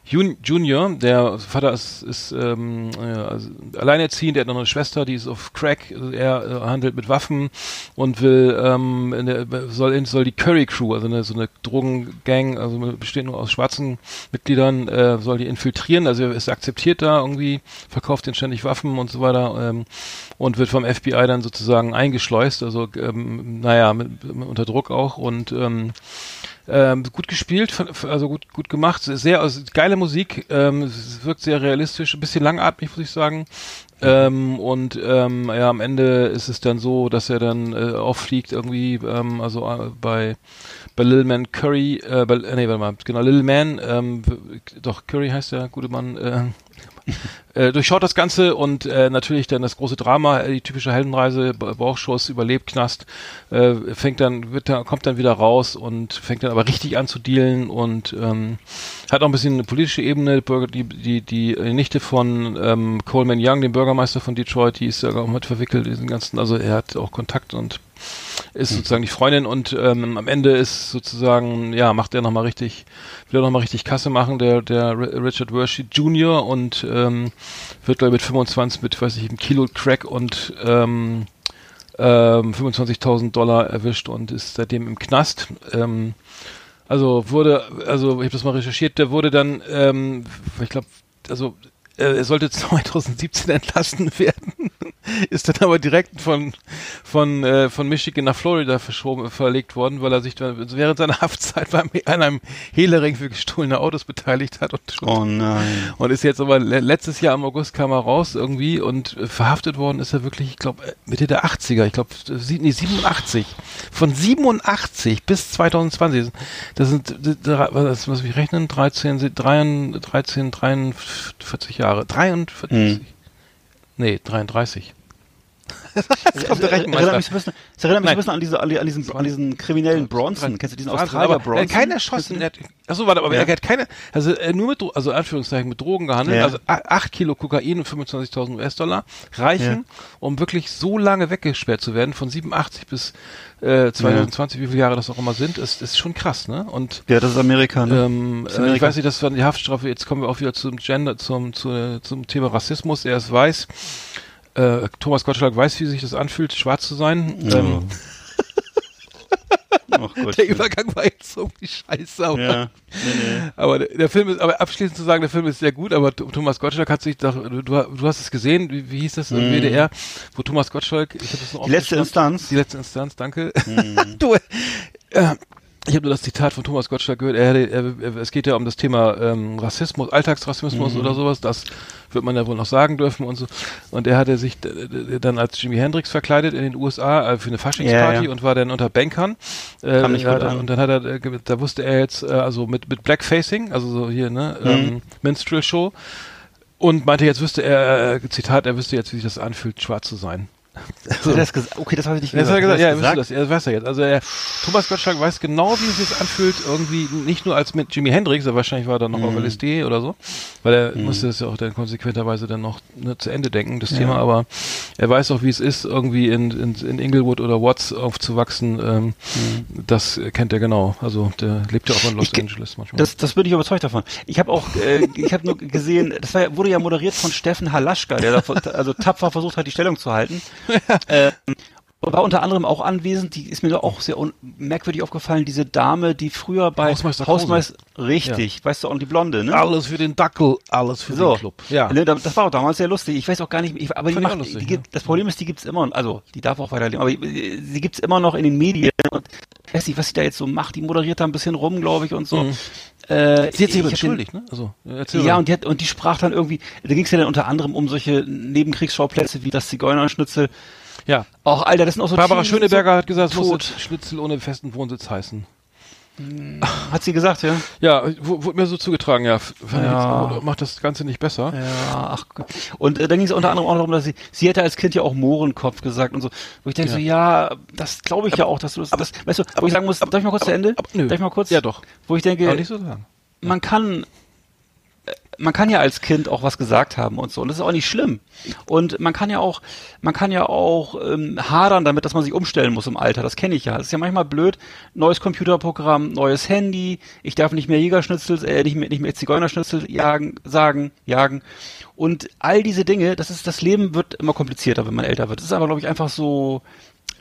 Jun Junior. Der Vater ist, ist ähm, äh, also alleinerziehend, er hat noch eine Schwester, die ist auf Crack. Also er äh, handelt mit Waffen und will ähm, in der, soll, in, soll die Curry Crew, also eine, so eine Drogengang, also besteht nur aus schwarzen Mitgliedern, äh, soll die infiltrieren. Also er ist akzeptiert da irgendwie, verkauft den ständig Waffen und so weiter ähm, und wird vom FBI dann sozusagen eingeschleust. Also ähm, naja, mit, mit, unter Druck auch und ähm, ähm, gut gespielt, also gut gut gemacht, sehr also, geile Musik, ähm, es wirkt sehr realistisch, ein bisschen langatmig, muss ich sagen. Ähm, und ähm, ja, am Ende ist es dann so, dass er dann äh, auffliegt irgendwie, ähm, also äh, bei bei Lil Man Curry, äh, bei, äh, nee, warte mal, genau, Lil Man, ähm, doch Curry heißt der gute Mann, äh, äh, durchschaut das Ganze und äh, natürlich dann das große Drama, äh, die typische Heldenreise, Ba- Bauchschuss, überlebt Knast, äh, fängt dann, wird dann, kommt dann wieder raus und fängt dann aber richtig an zu dealen und ähm, hat auch ein bisschen eine politische Ebene. Die, die, die Nichte von ähm, Coleman Young, dem Bürgermeister von Detroit, die ist ja auch mit verwickelt diesen ganzen, also er hat auch Kontakt und ist sozusagen die Freundin und ähm, am Ende ist sozusagen, ja, macht er nochmal richtig, will er nochmal richtig Kasse machen, der, der Ri- Richard Wershey Jr. und ähm, wird glaube ich mit 25, mit, weiß ich, einem Kilo Crack und ähm, ähm, 25.000 Dollar erwischt und ist seitdem im Knast. Ähm, also wurde, also ich habe das mal recherchiert, der wurde dann, ähm, ich glaube, also er sollte [LAUGHS] 2017 entlassen werden, [LAUGHS] ist dann aber direkt von von äh, von Michigan nach Florida verschoben, verlegt worden, weil er sich dann während seiner [LAUGHS] Haftzeit beim an einem Hehlerring für gestohlene Autos beteiligt hat und Oh nein. und ist jetzt aber le letztes Jahr im August kam er raus irgendwie und äh, verhaftet worden ist er wirklich, ich glaube, Mitte der 80er, ich glaube, nee, 87. Von 87 bis 2020. Das sind, äh, drei- was, was wir rechnen, 13, sind 13, 13, 43 Jahre. 43? Hm. Nee, 33. [LAUGHS] Das kommt der Rechenmeister. erinnert mich so ein bisschen, das erinnert mich ein bisschen an, diese, an, die- an, diesen, an diesen kriminellen Bronson. Kennst du diesen Australier Bronson? Er hat keinen erschossen. Er hat, achso, warte, aber Ja. er hat keine, also er nur mit, also Anführungszeichen mit Drogen gehandelt, Ja. also a- 8 Kilo Kokain und 25.000 US-Dollar reichen, um wirklich so lange weggesperrt zu werden, von 87 bis äh, 2020, wie viele Jahre das auch immer sind, ist, ist schon krass, ne? Und Ja, das ist Amerika, ne? ähm, ist äh, ich Amerika. weiß nicht, das war die Haftstrafe. Jetzt kommen wir auch wieder zum Gender, zum, zu, zum Thema Rassismus. Er ist weiß. Äh, Thomas Gottschalk weiß, wie sich das anfühlt, schwarz zu sein. Ähm, [LAUGHS] Oh Gott. der Übergang war jetzt irgendwie scheiße, aber, Ja. Nee, nee. aber der, Film ist, aber abschließend zu sagen, der Film ist sehr gut, aber Th- Thomas Gottschalk hat sich doch, du, du, hast es gesehen, wie, wie hieß das im WDR, wo Thomas Gottschalk, ich habe das noch. Die letzte aufgeschrieben. Instanz. Die letzte Instanz, danke. Mhm. [LAUGHS] du, äh, ich habe nur das Zitat von Thomas Gottschalk gehört. Er, er, er, es geht ja um das Thema ähm, Rassismus, Alltagsrassismus Mhm. oder sowas. Das wird man ja wohl noch sagen dürfen und so. Und er hatte sich d- d- dann als Jimi Hendrix verkleidet in den USA äh, für eine Faschingsparty Ja, ja. und war dann unter Bankern. Äh, Kam nicht gut an. Und dann hat er, äh, da wusste er jetzt, äh, also mit, mit Blackfacing, also so hier, ne, Mhm. ähm, Minstrel Show. Und meinte, jetzt wüsste er, äh, Zitat, er wüsste jetzt, wie sich das anfühlt, schwarz zu sein. Er das gesagt? Okay, das habe ich nicht Das gehört. hat er gesagt, ja, er er wüsste das, er weiß ja jetzt. Also er, Thomas Gottschalk weiß genau, wie es sich anfühlt, irgendwie nicht nur als mit Jimi Hendrix, er wahrscheinlich war er dann noch auf Mhm. LSD oder so, weil er musste es ja auch dann konsequenterweise dann noch ne, zu Ende denken, das Thema, aber er weiß auch, wie es ist, irgendwie in, in, in Inglewood oder Watts aufzuwachsen, ähm, das kennt er genau. Also der lebt ja auch in Los Ich ge- Angeles manchmal. Das, das bin ich überzeugt davon. Ich habe auch, äh, ich habe nur [LAUGHS] gesehen, das war, ja- wurde ja moderiert von Steffen Halaschka, der da, also tapfer versucht hat, die Stellung zu halten. [LAUGHS] äh, und war unter anderem auch anwesend, die ist mir doch auch sehr merkwürdig aufgefallen, diese Dame, die früher bei Hausmeister. Hausmeister, richtig, weißt du, und die Blonde, ne? alles für den Dackel, alles für So. den Club. Ja. Ne, da- Das war auch damals sehr lustig. Ich weiß auch gar nicht, ich, aber die macht, lustig, die gibt, das Problem ist, die gibt's immer, also die darf auch weiterleben, aber äh, sie gibt's immer noch in den Medien und ich weiß nicht, was sie da jetzt so macht, die moderiert da ein bisschen rum, glaube ich, und so. Mhm. Äh, Sie hat sich entschuldigt, ne? Also, ja, und die, hat, und die sprach dann irgendwie, da ging es ja dann unter anderem um solche Nebenkriegsschauplätze wie das Zigeunerschnitzel. Ja. Auch, Alter, das sind auch so Barbara Schöneberger hat gesagt, es muss Schnitzel ohne festen Wohnsitz heißen. Hat sie gesagt, ja? Ja, wurde mir so zugetragen, ja. Ja. Macht das Ganze nicht besser. Ja, ach Gott. Und äh, dann ging es unter anderem auch darum, dass sie, sie hätte als Kind ja auch Mohrenkopf gesagt und so. Wo ich denke so, ja, das glaube ich ja auch, dass du das, das weißt du, wo ich sagen muss, darf ich mal kurz zu Ende? aber- nö. Darf ich mal kurz? Ja, doch. Wo ich denke, Aber nicht so sagen. man kann man kann ja als Kind auch was gesagt haben und so. Und das ist auch nicht schlimm. Und man kann ja auch man kann ja auch ähm, hadern damit dass man sich umstellen muss im Alter. Das kenne ich ja. Das ist ja manchmal blöd. Neues Computerprogramm neues Handy. Ich darf nicht mehr Jägerschnitzel äh, nicht mehr nicht mehr Zigeunerschnitzel jagen sagen jagen. Und all diese Dinge das ist das Leben wird immer komplizierter wenn man älter wird. Das ist aber glaube ich einfach so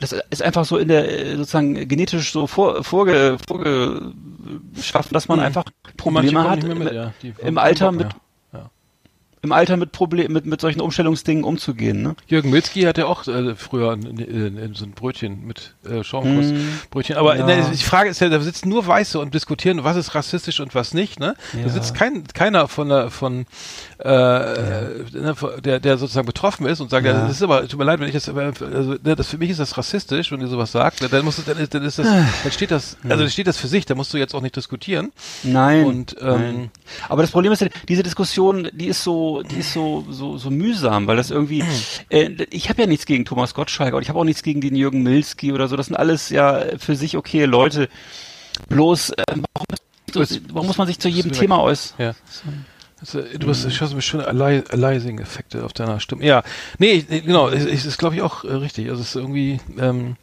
das ist einfach so in der sozusagen genetisch so vor, vorge, vorgeschaffen, dass man Mhm. einfach Probleme hat mit, im, ja. Im Alter mit. Im Alter mit Problem mit mit solchen Umstellungsdingen umzugehen, ne? Jürgen Milzki hat ja auch äh, früher in, in, in so ein Brötchen mit äh, Schaumkussbrötchen. Aber Ja. ne, die Frage ist ja, da sitzen nur Weiße und diskutieren, was ist rassistisch und was nicht. Ne? Ja. Da sitzt kein, keiner von der, von äh, ne, von- der, der sozusagen betroffen ist und sagt, Ja. ja. das ist aber, tut mir leid, wenn ich das, also, ne, das für mich ist das rassistisch, wenn ihr sowas sagt, dann muss dann ist, dann ist das, [SIGHS] dann steht das, also dann steht das für sich, da musst du jetzt auch nicht diskutieren. Nein. Und ähm, Nein. Aber das Problem ist, ja, diese Diskussion, die ist so, die ist so, so, so mühsam, weil das irgendwie, äh, ich habe ja nichts gegen Thomas Gottschalk und ich habe auch nichts gegen den Jürgen Milski oder so. Das sind alles ja für sich okay Leute. Bloß, äh, warum, warum muss man sich zu jedem. Thema äußern? Ja. Also, du hast, du hast schöne Ali- Aliasing-Effekte auf deiner Stimme. Ja, nee, ich- genau, es es ist, glaube ich, auch äh, richtig. Also es ist irgendwie, ähm,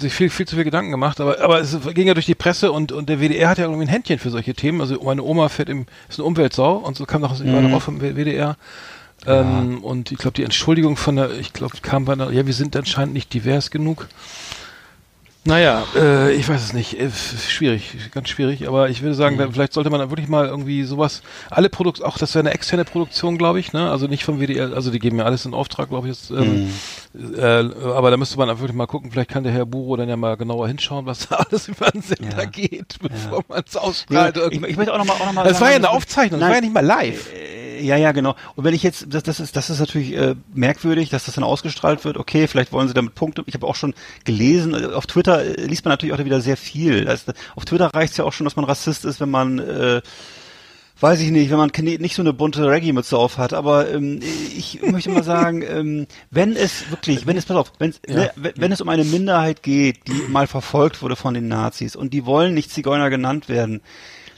sich viel, viel zu viel Gedanken gemacht, aber, aber es ging ja durch die Presse und, und der WDR hat ja irgendwie ein Händchen für solche Themen. Also meine Oma fährt im, ist eine Umweltsau und so kam noch Mhm. drauf vom WDR. Ähm, und ich glaube, die Entschuldigung von der, ich glaube, kam bei einer, ja, wir sind anscheinend nicht divers genug. Naja, äh, ich weiß es nicht. Äh, schwierig, ganz schwierig. Aber ich würde sagen, dann vielleicht sollte man dann wirklich mal irgendwie sowas, alle Produkt, auch das wäre eine externe Produktion, glaube ich, ne? Also nicht vom WDR, also die geben ja alles in Auftrag, glaube ich. Jetzt, ähm, äh, aber da müsste man dann wirklich mal gucken, vielleicht kann der Herr Buro dann ja mal genauer hinschauen, was da [LAUGHS] alles über den Sender Ja. geht, bevor man es Ja, ausstrahlt. ich, ich möchte auch nochmal, auch noch mal das war ja sagen, eine Aufzeichnung, das Nein. war ja nicht mal live. Äh, Ja, ja, genau. Und wenn ich jetzt, das, das ist, das ist natürlich äh, merkwürdig, dass das dann ausgestrahlt wird. Okay, vielleicht wollen sie damit Punkte. Ich habe auch schon gelesen, äh, auf Twitter äh, liest man natürlich auch wieder sehr viel. Also, auf Twitter reicht es ja auch schon, dass man Rassist ist, wenn man äh, weiß ich nicht, wenn man nicht so eine bunte Reggae-Mütze auf hat, aber ähm, ich möchte mal sagen, [LAUGHS] ähm, wenn es wirklich, wenn es, pass auf, wenn's, Ja. ne, wenn wenn es um eine Minderheit geht, die mal verfolgt wurde von den Nazis und die wollen nicht Zigeuner genannt werden,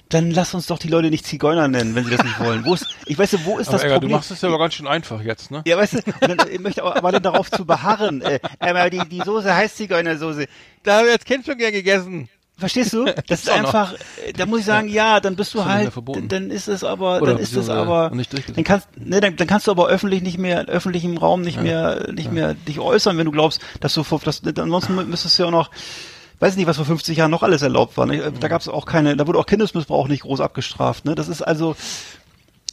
dann lass uns doch die Leute nicht Zigeuner nennen, wenn sie das nicht wollen. Wo ist, ich weiß nicht, wo ist Aber das du Problem? machst es ja aber ganz schön einfach jetzt, ne? ja, weißt du, und dann, ich möchte aber, aber dann darauf zu beharren, äh, aber die, die Soße heißt Zigeunersoße. Da habe ich als Kind schon gern gegessen. Verstehst du? [LAUGHS] Das ist einfach, äh, da muss ich sagen, ja, dann bist du halt, dann, ist es aber, Oder dann ist es beziehungsweise aber, dann kannst, ne, dann, dann kannst du aber öffentlich nicht mehr, in öffentlichem Raum nicht mehr, nicht mehr dich äußern, wenn du glaubst, dass du, dass, ansonsten müsstest du ja auch noch, weiß nicht, was vor 50 Jahren noch alles erlaubt war. Ne? Da gab es auch keine, da wurde auch Kindesmissbrauch nicht groß abgestraft. Ne? Das ist also,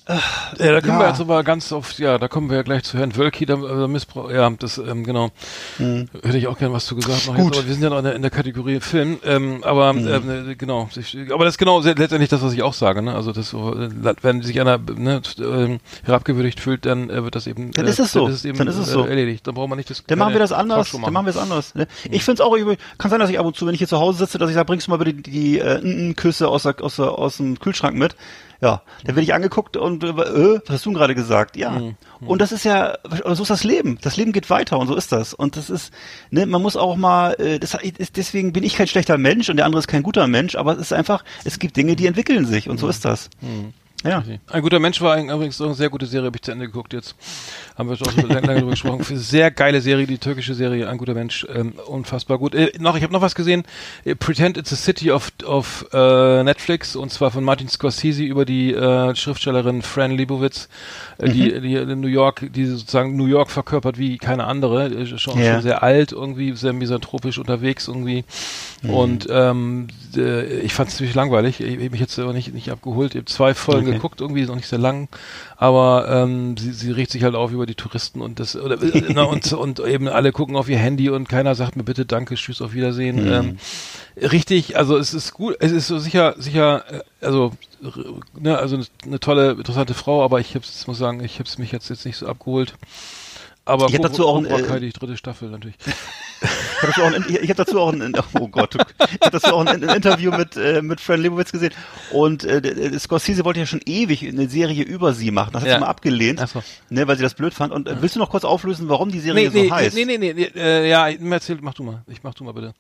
Ja, da kommen Ja. wir jetzt aber ganz auf, ja, da kommen wir ja gleich zu Herrn Wölki, da, äh, Missbrauch, ja, das, ähm, genau. Hätte ich auch gern was zu gesagt noch Hm. Gut. jetzt, aber wir sind ja noch in der, in der Kategorie Film, ähm, aber, Mhm. ähm, äh, genau, ich, aber das ist genau letztendlich das, was ich auch sage, ne, also das, äh, wenn sich einer, ne, ähm, herabgewürdigt fühlt, dann äh, wird das eben, Dann äh, ist es so. dann ist es eben Dann ist es so. Äh, erledigt, dann braucht man nicht das, Dann machen wir das anders. Dann machen wir es anders. Ne? Ich finde es auch, übel- kann sein, dass ich ab und zu, wenn ich hier zu Hause sitze, dass ich sage, bringst du mal bitte die, die äh, N- N- Küsse aus, der, aus, der, aus dem Kühlschrank mit. Ja, dann werde ich angeguckt und äh, äh, was hast du gerade gesagt? Ja. Und das ist ja, so ist das Leben. Das Leben geht weiter und so ist das. Und das ist, ne, man muss auch mal, äh, das ist, deswegen bin ich kein schlechter Mensch und der andere ist kein guter Mensch, aber es ist einfach, es gibt Dinge, die entwickeln sich und so ist das. Ja. Ein guter Mensch war übrigens auch eine sehr gute Serie, habe ich zu Ende geguckt jetzt. Haben wir schon so lange, drüber gesprochen. Für [LAUGHS] sehr geile Serie, die türkische Serie, ein guter Mensch, ähm, unfassbar gut. Äh, noch, ich habe noch was gesehen. Äh, Pretend It's a City auf, auf äh, Netflix und zwar von Martin Scorsese über die äh, Schriftstellerin Fran Lebowitz, äh, die, die in New York, die sozusagen New York verkörpert wie keine andere, äh, schon, Ja. schon sehr alt, irgendwie sehr misanthropisch unterwegs irgendwie. Und ähm, äh, ich fand es ziemlich langweilig. Ich, ich hab mich jetzt aber nicht, nicht abgeholt. Ich habe zwei Folgen Okay. geguckt, irgendwie ist noch nicht sehr lang, aber ähm, sie, sie regt sich halt auf über die Touristen und das oder, äh, na, und, [LAUGHS] und eben alle gucken auf ihr Handy und keiner sagt mir bitte Danke, Tschüss, auf Wiedersehen. Mhm. Ähm, richtig, also es ist gut, es ist so sicher, sicher, äh, also ne, also eine, eine tolle, interessante Frau, aber ich hab's, muss sagen, ich hab's mich jetzt jetzt nicht so abgeholt. Aber Ich hab dazu auch ein, Cobra äh, die dritte Staffel natürlich. Ich habe dazu auch ein, ich hab dazu auch ein, oh Gott, ich habe dazu auch ein, ein Interview mit, äh, mit Fran Lebowitz gesehen und äh, Scorsese wollte ja schon ewig eine Serie über sie machen, das hat Ja. sie mal abgelehnt, so. ne, weil sie das blöd fand. Und äh, willst du noch kurz auflösen, warum die Serie Nee, nee, so heißt? nee, nee, nee, nee, äh, ja, erzähl, mach du mal. Ich mach du mal bitte.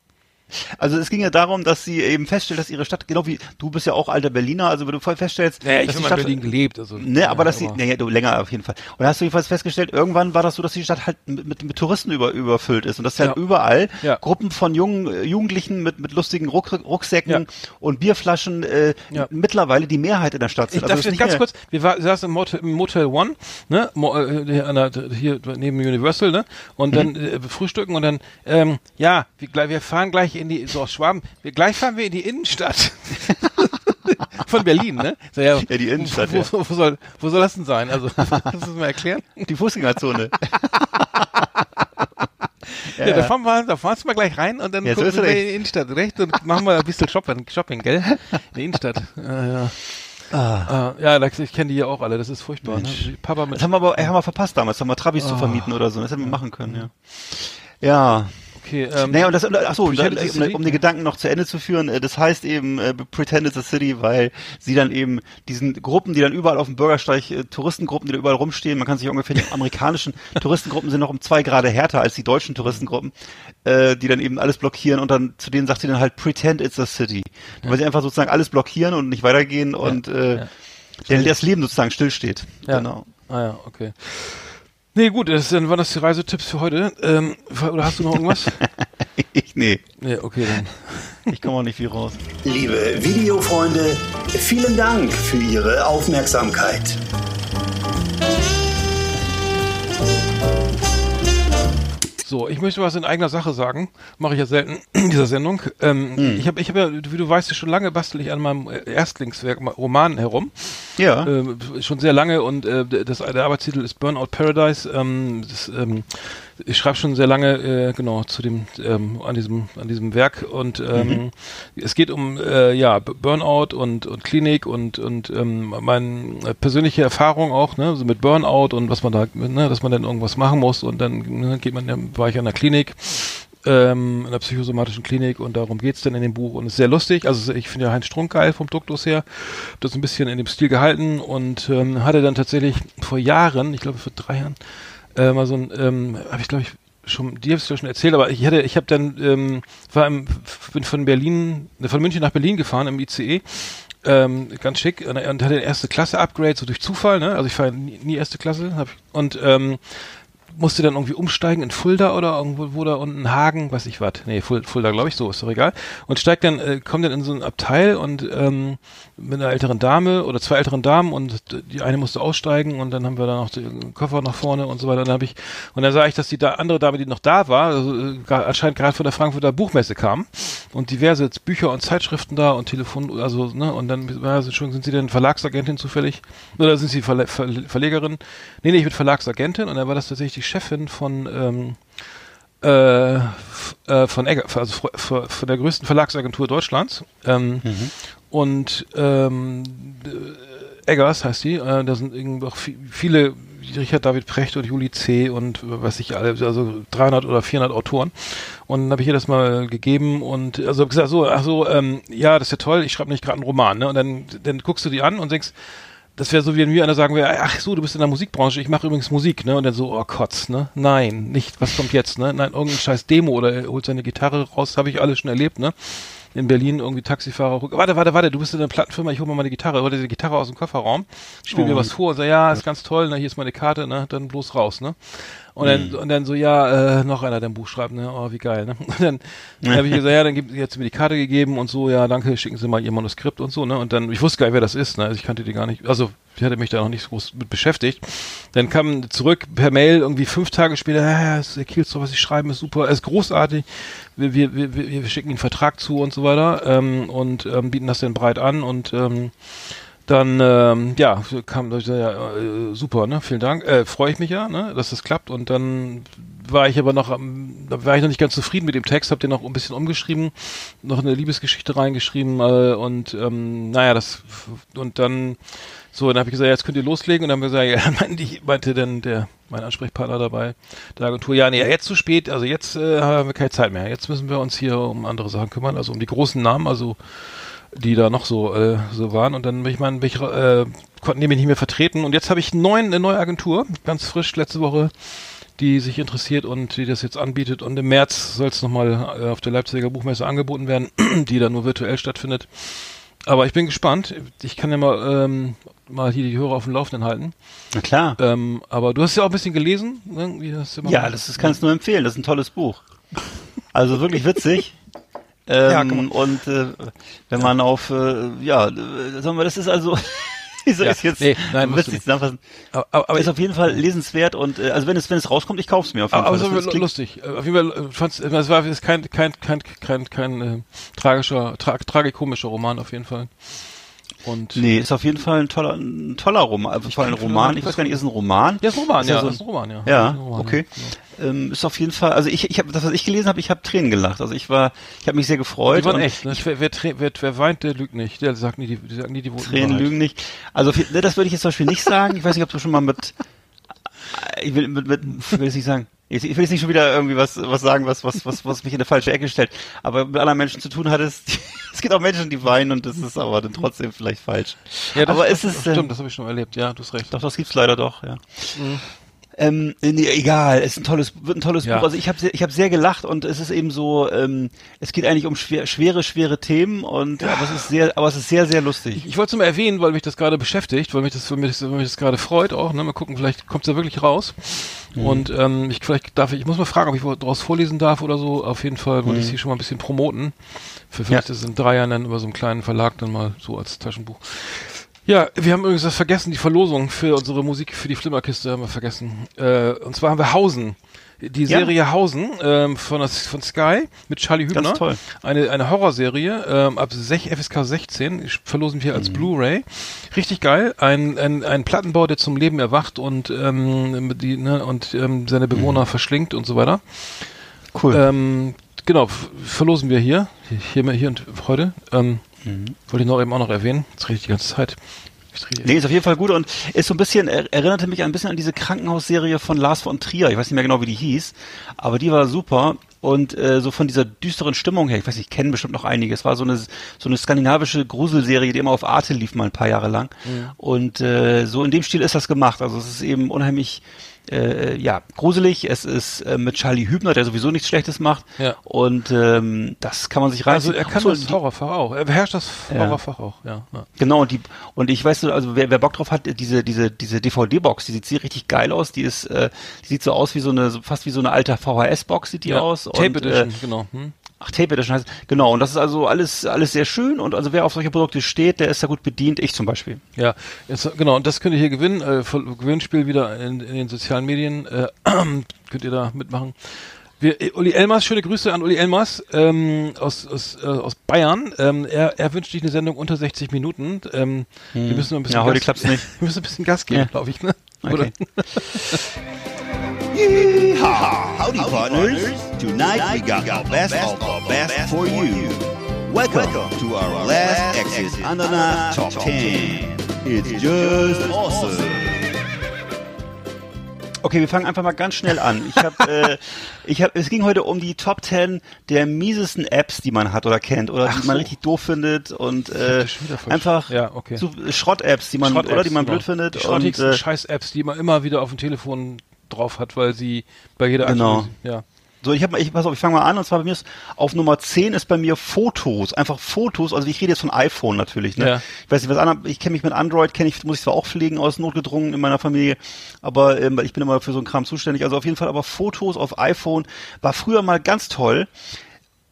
Also es ging ja darum, dass sie eben feststellt, dass ihre Stadt, genau wie du bist ja auch alter Berliner, also wenn du voll feststellst, Naja, ich dass habe die in Berlin gelebt, also. Ne, aber dass sie, naja, du länger auf jeden Fall. Und hast du jedenfalls festgestellt, irgendwann war das so, dass die Stadt halt mit, mit, mit Touristen über, überfüllt ist und dass halt Ja. überall Ja. Gruppen von jungen äh, Jugendlichen mit, mit lustigen Ruck, Rucksäcken Ja. und Bierflaschen äh, Ja. mittlerweile die Mehrheit in der Stadt Ich sind. darf Also nicht ganz kurz, wir war, saßen im Motel, im Motel One, ne, Mo, äh, hier, neben Universal, ne, und Mhm. dann äh, frühstücken und dann, ähm, ja, wir, wir fahren gleich in die, so aus Schwaben, wir, gleich fahren wir in die Innenstadt [LAUGHS] von Berlin, ne? So, ja, Ja, die Innenstadt, Wo, ja. wo, wo, soll, wo soll das denn sein? Also, [LAUGHS] kannst du das mal erklären? die Fußgängerzone. [LAUGHS] Ja, da fahren wir, da fahren wir gleich rein und dann Ja, so gucken ist wir in die Innenstadt, recht? Und machen wir ein bisschen Shopping, Shopping gell? In der Innenstadt. Ja, ja. Ah, ja, da- ich kenne die ja auch alle, das ist furchtbar. Ne? Papa mit Das haben wir aber haben wir verpasst damals, haben wir Travis Ah. zu vermieten oder so. Das hätten wir machen können, ja. Ja. Okay, ähm, Naja, und das, achso, It's a um, um die Gedanken noch zu Ende zu führen, äh, das heißt eben äh, Pretend It's a City, weil sie dann eben diesen Gruppen, die dann überall auf dem Bürgersteig, äh, Touristengruppen, die da überall rumstehen, man kann sich ungefähr, die amerikanischen [LAUGHS] Touristengruppen sind noch um zwei Grade härter als die deutschen Touristengruppen, äh, die dann eben alles blockieren und dann, zu denen sagt sie dann halt Pretend It's a City. Weil sie einfach sozusagen alles blockieren und nicht weitergehen und äh, ja. das Leben sozusagen stillsteht. Ja. Genau. Ah ja, okay. Nee, gut, das, dann waren das die Reisetipps für heute. Ähm, oder hast du noch irgendwas? [LAUGHS] Ich, nee, nee, okay, dann. ich komme auch nicht viel raus. Liebe Videofreunde, vielen Dank für Ihre Aufmerksamkeit. So, ich möchte was in eigener Sache sagen. Mache ich ja selten [CLEARS THROAT] in dieser Sendung. Ähm, Hm. Ich habe, ich hab ja, wie du weißt, schon lange bastel ich an meinem äh, Erstlingswerk, ma- Roman herum. Ja. Ähm, schon sehr lange und äh, das, der Arbeitstitel ist Burnout Paradise. Ähm, das, ähm, ich schreibe schon sehr lange äh, genau zu dem ähm, an diesem an diesem Werk und ähm, es geht um äh, ja Burnout und und Klinik und und ähm, meine äh, persönliche Erfahrung auch ne so mit Burnout und was man da ne dass man dann irgendwas machen muss und dann ne, geht man war ich an der Klinik ähm, in der psychosomatischen Klinik und darum geht's dann in dem Buch und ist sehr lustig. Also ich finde ja Heinz Strunk geil vom Duktus her. Hab das ein bisschen in dem Stil gehalten und ähm, hatte dann tatsächlich vor Jahren, ich glaube vor drei Jahren, äh, mal so ein, ähm, habe ich glaube ich schon, die habe ich schon erzählt, aber ich hatte, ich habe dann, ähm, war im, bin von Berlin, von München nach Berlin gefahren im ICE. Ähm, ganz schick und, und hatte erste Klasse Upgrade so durch Zufall, ne? Also ich fahre nie, nie erste Klasse hab, ich- und ähm, musste dann irgendwie umsteigen in Fulda oder irgendwo wo da unten Hagen, weiß ich was. Nee, Ful- Fulda, glaube ich, so, ist doch egal. Und steigt dann, äh, kommt dann in so ein Abteil und ähm, mit einer älteren Dame oder zwei älteren Damen und die eine musste aussteigen und dann haben wir dann noch den Koffer nach vorne und so weiter. Und dann habe ich und dann sah ich, dass die da andere Dame, die noch da war, also, äh, anscheinend gerade von der Frankfurter Buchmesse kam und diverse Bücher und Zeitschriften da und Telefon, also ne und dann sie schon, sind Sie denn Verlagsagentin zufällig oder sind Sie Verle Ver Verlegerin? Nee, nee, ich bin Verlagsagentin und dann war das tatsächlich die Chefin von ähm, äh, äh, von Egger, also von der größten Verlagsagentur Deutschlands. Ähm, Und ähm, äh, Eggers heißt die. Äh, da sind irgendwie auch vi- viele, Richard David Precht und Juli C. und was ich alle, also 300 oder 400 Autoren. Und dann habe ich ihr das mal gegeben und also gesagt, so, ach so, ähm, ja, das ist ja toll, ich schreibe nicht gerade einen Roman. Ne? Und dann, dann guckst du die an und denkst, das wäre so, wie wenn mir einer sagen wäre, ach so, du bist in der Musikbranche, ich mache übrigens Musik, ne? Und dann so, oh Kotz, ne? Nein, nicht, was kommt jetzt, ne? Nein, irgendein scheiß Demo oder er holt seine Gitarre raus, habe ich alles schon erlebt, ne? In Berlin irgendwie Taxifahrer, warte, warte, warte, du bist in der Plattenfirma, ich hole mal meine Gitarre, hol dir die Gitarre aus dem Kofferraum, spiel mir Oh. was vor und sag, ja, ist ganz toll, ne? Hier ist meine Karte, ne? Dann bloß raus, ne? Und dann, und dann so, ja, äh, noch einer, der ein Buch schreibt, ne? Oh, wie geil, ne? [LAUGHS] Und dann, dann habe ich gesagt, ja, dann gibt jetzt mir die Karte gegeben und so, ja, danke, schicken Sie mal Ihr Manuskript und so, ne? Und dann, ich wusste gar nicht, wer das ist, ne? Also ich kannte die gar nicht, also ich hatte mich da noch nicht so groß mit beschäftigt. Dann kam zurück per Mail irgendwie fünf Tage später, ja, Herr Kielstro, was Sie schreiben, ist super, ist großartig. Wir, wir, wir, wir wir schicken Ihnen einen Vertrag zu und so weiter ähm, und ähm, bieten das dann breit an und ähm, dann ähm, ja kam ja äh, super ne vielen Dank. Äh, freue ich mich ja ne dass das klappt. Und dann war ich aber noch da war ich noch nicht ganz zufrieden mit dem Text habe den noch ein bisschen umgeschrieben noch eine Liebesgeschichte reingeschrieben äh, und ähm, naja das und dann so dann habe ich gesagt jetzt könnt ihr loslegen. Und dann haben wir gesagt [LAUGHS] ja meinte, meinte dann der mein Ansprechpartner dabei der Agentur ja nee jetzt zu spät. Also jetzt äh, haben wir keine Zeit mehr. Jetzt müssen wir uns hier um andere Sachen kümmern also um die großen Namen also die da noch so äh, so waren und dann bin ich mein, bin ich, äh, konnten die mich nicht mehr vertreten und jetzt habe ich neun, eine neue Agentur, ganz frisch letzte Woche, die sich interessiert und die das jetzt anbietet und im März soll es nochmal äh, auf der Leipziger Buchmesse angeboten werden, [CLEARS THROAT] die dann nur virtuell stattfindet. Aber ich bin gespannt. Ich kann ja mal, ähm, mal hier die Hörer auf dem Laufenden halten. Na klar. Ähm, aber du hast ja auch ein bisschen gelesen. Ne? Wie hast du ja, das, das kannst du nur empfehlen. Das ist ein tolles Buch. Also wirklich witzig. [LAUGHS] Ähm, ja, und äh, wenn man auf, äh, ja, äh, sagen wir, das ist also, [LAUGHS] wieso ja, ist jetzt, nee, nein, du nicht zusammenfassen. Aber, aber, aber ist auf jeden Fall lesenswert und äh, also wenn es wenn es rauskommt, ich kauf's mir auf jeden aber, Fall. Aber es war lustig. Äh, auf jeden Fall äh, fand's, es war es kein kein kein kein kein äh, tragischer tra tragikomischer Roman auf jeden Fall. Und nee, ist auf jeden Fall ein toller, ein toller Roman, also vor allem ein Roman. Ich weiß gar nicht, ist ein Roman? Ja, ist ein Roman, ist ja, so ein, ist ein Roman, ja. Ja, Roman, okay. Ja. Ähm, ist auf jeden Fall, also ich, ich habe das, was ich gelesen habe, ich habe Tränen gelacht. Also ich war, ich habe mich sehr gefreut. Die waren echt. Ne? Ich, wer, wer, wer, wer weint, der lügt nicht. Der sagt nie die, die sagen nie die Tränen Wahrheit. lügen nicht. Also ne, das würde ich jetzt zum Beispiel nicht sagen. Ich weiß nicht, ob du schon mal mit, ich will mit, mit, will ich nicht sagen. Ich, ich will jetzt nicht schon wieder irgendwie was, was sagen, was, was, was, was mich in eine falsche Ecke stellt. Aber mit anderen Menschen zu tun hat es, [LAUGHS] es gibt auch Menschen, die weinen und das ist aber dann trotzdem vielleicht falsch. Ja, das, aber das, es ist, stimmt, das habe ich schon erlebt. Ja, du hast recht. Doch, das gibt's leider doch, ja. Mhm. Ähm, nee, egal, es ist ein tolles, wird ein tolles ja. Buch. Also ich habe ich hab sehr gelacht und es ist eben so, ähm, es geht eigentlich um schwer, schwere, schwere Themen und ja. aber es ist sehr, aber es ist sehr, sehr lustig. Ich, ich wollte es mal erwähnen, weil mich das gerade beschäftigt, weil mich das, weil mich das, das gerade freut auch. Ne? Mal gucken, vielleicht kommt es ja wirklich raus. Mhm. Und ähm, ich vielleicht darf ich, ich muss mal fragen, ob ich daraus vorlesen darf oder so. Auf jeden Fall wollte mhm. ich sie schon mal ein bisschen promoten. Für vielleicht ja. ist es in drei Jahren dann über so einen kleinen Verlag dann mal so als Taschenbuch. Ja, wir haben übrigens das vergessen, die Verlosung für unsere Musik, für die Flimmerkiste haben wir vergessen. Äh, und zwar haben wir Hausen. Die Serie ja. Hausen ähm, von, das, von Sky mit Charlie Hübner. Ganz toll. Eine, eine Horrorserie ähm, ab 6, FSK 16. Verlosen wir als mhm. Blu-ray. Richtig geil. Ein, ein, ein Plattenbau, der zum Leben erwacht und, ähm, die, ne, und ähm, seine Bewohner mhm. verschlingt und so weiter. Cool. Ähm, genau, verlosen wir hier. Hier, hier und heute. Ähm, Mhm. Wollte ich noch eben auch noch erwähnen. Das rede ich die ganze Zeit. Nee, ist auf jeden Fall gut und ist so ein bisschen, erinnerte mich ein bisschen an diese Krankenhausserie von Lars von Trier. Ich weiß nicht mehr genau, wie die hieß, aber die war super und äh, so von dieser düsteren Stimmung her, ich weiß nicht, kennen bestimmt noch einige. Es war so eine so eine skandinavische Gruselserie, die immer auf Arte lief mal ein paar Jahre lang. Mhm. Und äh, so in dem Stil ist das gemacht. Also es ist eben unheimlich äh, ja, gruselig. Es ist äh, mit Charlie Hübner, der sowieso nichts Schlechtes macht. Ja. Und ähm, das kann man sich rein. Also er kann so, das Horrorfach auch. Er beherrscht das Horrorfach ja. auch, ja, ja. Genau, und die und ich weiß also wer, wer Bock drauf hat, diese, diese, diese DVD-Box, die sieht richtig geil aus. Die ist, äh, die sieht so aus wie so eine, fast wie so eine alte VHS-Box sieht die aus. Tape und, Edition, äh, genau. Hm. Ach, Tape Edition heißt, genau. Und das ist also alles, alles sehr schön. Und also wer auf solche Produkte steht, der ist da gut bedient. Ich zum Beispiel. Ja, jetzt, genau. Und das könnt ihr hier gewinnen. Äh, Gewinnspiel wieder in, in den sozialen Medien. Äh, [CLEARS THROAT] könnt ihr da mitmachen. Wir, äh, Uli Elmers, schöne Grüße an Uli Elmers ähm, aus, aus, äh, aus Bayern. Ähm, er, er wünscht sich eine Sendung unter 60 Minuten. Ähm, hm. Wir müssen ein bisschen ja, heute klappt's nicht. [LAUGHS] wir müssen ein bisschen Gas geben, ja. glaube ich. Ne? Okay. [LAUGHS] Yeehaw! Howdy, Howdy partners. partners. Tonight we got the best of the best for you. Welcome to our last Exit Ananas Top 10. It's just awesome. Okay, wir fangen einfach mal ganz schnell an. Ich habe, äh, [LAUGHS] ich habe, es ging heute um die Top 10 der miesesten Apps, die man hat oder kennt oder Ach die man richtig doof findet und äh, einfach ja, okay. so Schrott-Apps, die man Schrott oder die man genau. blöd findet die und äh, Scheiß-Apps, die man immer wieder auf dem Telefon drauf hat, weil sie bei jeder genau. ja. So, ich habe ich pass auf, ich fange mal an und zwar bei mir ist auf Nummer 10 ist bei mir Fotos, einfach Fotos, also ich rede jetzt von iPhone natürlich, ne? Ja. Ich weiß nicht, was anderes, ich kenne mich mit Android, kenne ich muss ich zwar auch pflegen aus notgedrungen in meiner Familie, aber ähm, ich bin immer für so einen Kram zuständig, also auf jeden Fall aber Fotos auf iPhone war früher mal ganz toll.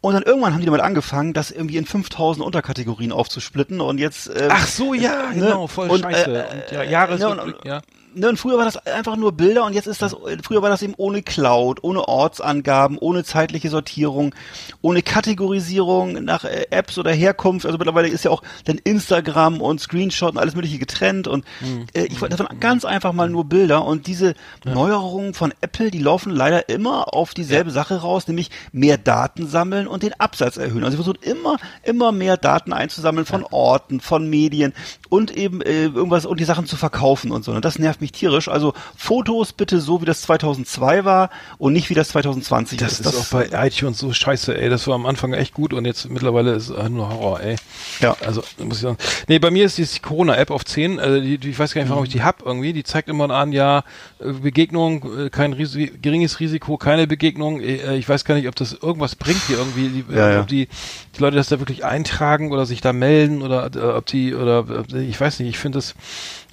Und dann irgendwann haben die damit angefangen, das irgendwie in 5000 Unterkategorien aufzusplitten und jetzt. Ähm, Ach so, ja, ne? genau, voll und, scheiße. Äh, und ja, Jahresrückblick, ja. Ne, und früher war das einfach nur Bilder und jetzt ist das, früher war das eben ohne Cloud, ohne Ortsangaben, ohne zeitliche Sortierung, ohne Kategorisierung nach äh, Apps oder Herkunft. Also mittlerweile ist ja auch dann Instagram und Screenshot und alles mögliche getrennt und Mhm. äh, ich wollte davon ganz einfach mal nur Bilder und diese Neuerungen von Apple, die laufen leider immer auf dieselbe Sache raus, nämlich mehr Daten sammeln und den Absatz erhöhen. Also sie versuchen immer, immer mehr Daten einzusammeln von Orten, von Medien und eben äh, irgendwas und die Sachen zu verkaufen und so. Und das nervt mich tierisch. Also Fotos bitte so, wie das 2002 war und nicht wie das 2020 Das ist auch bei iTunes so scheiße, ey. Das war am Anfang echt gut und jetzt mittlerweile ist es nur Horror, ey. Ja. Also, muss ich sagen. Nee, bei mir ist die Corona-App auf 10. Also die, die, ich weiß gar nicht, warum ich die hab irgendwie. Die zeigt immer an, ja, äh, Begegnung, äh, kein Risi geringes Risiko, keine Begegnung. Äh, Ich weiß gar nicht, ob das irgendwas bringt hier irgendwie. Die, Ja, äh, ja. Ob die, die Leute das da wirklich eintragen oder sich da melden oder äh, ob die, oder ich weiß nicht, ich finde das,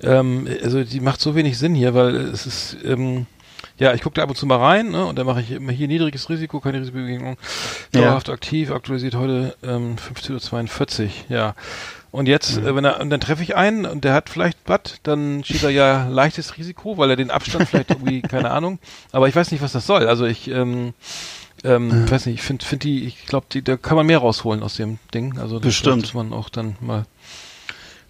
ähm, also die macht so wenig Sinn hier, weil es ist, ähm, ja, ich gucke da ab und zu mal rein, ne, und dann mache ich immer hier niedriges Risiko, keine Risikobegegnung, Ja. dauerhaft aktiv, aktualisiert heute ähm, 15.42 Uhr, ja. Und jetzt, Mhm. äh, wenn er, und dann treffe ich einen und der hat vielleicht was, dann steht da ja leichtes Risiko, weil er den Abstand vielleicht irgendwie, [LAUGHS] keine Ahnung, aber ich weiß nicht, was das soll. Also ich, ähm, ähm, weiß nicht, ich finde find die, ich glaube, die, da kann man mehr rausholen aus dem Ding. Also das Bestimmt. dass man auch dann mal,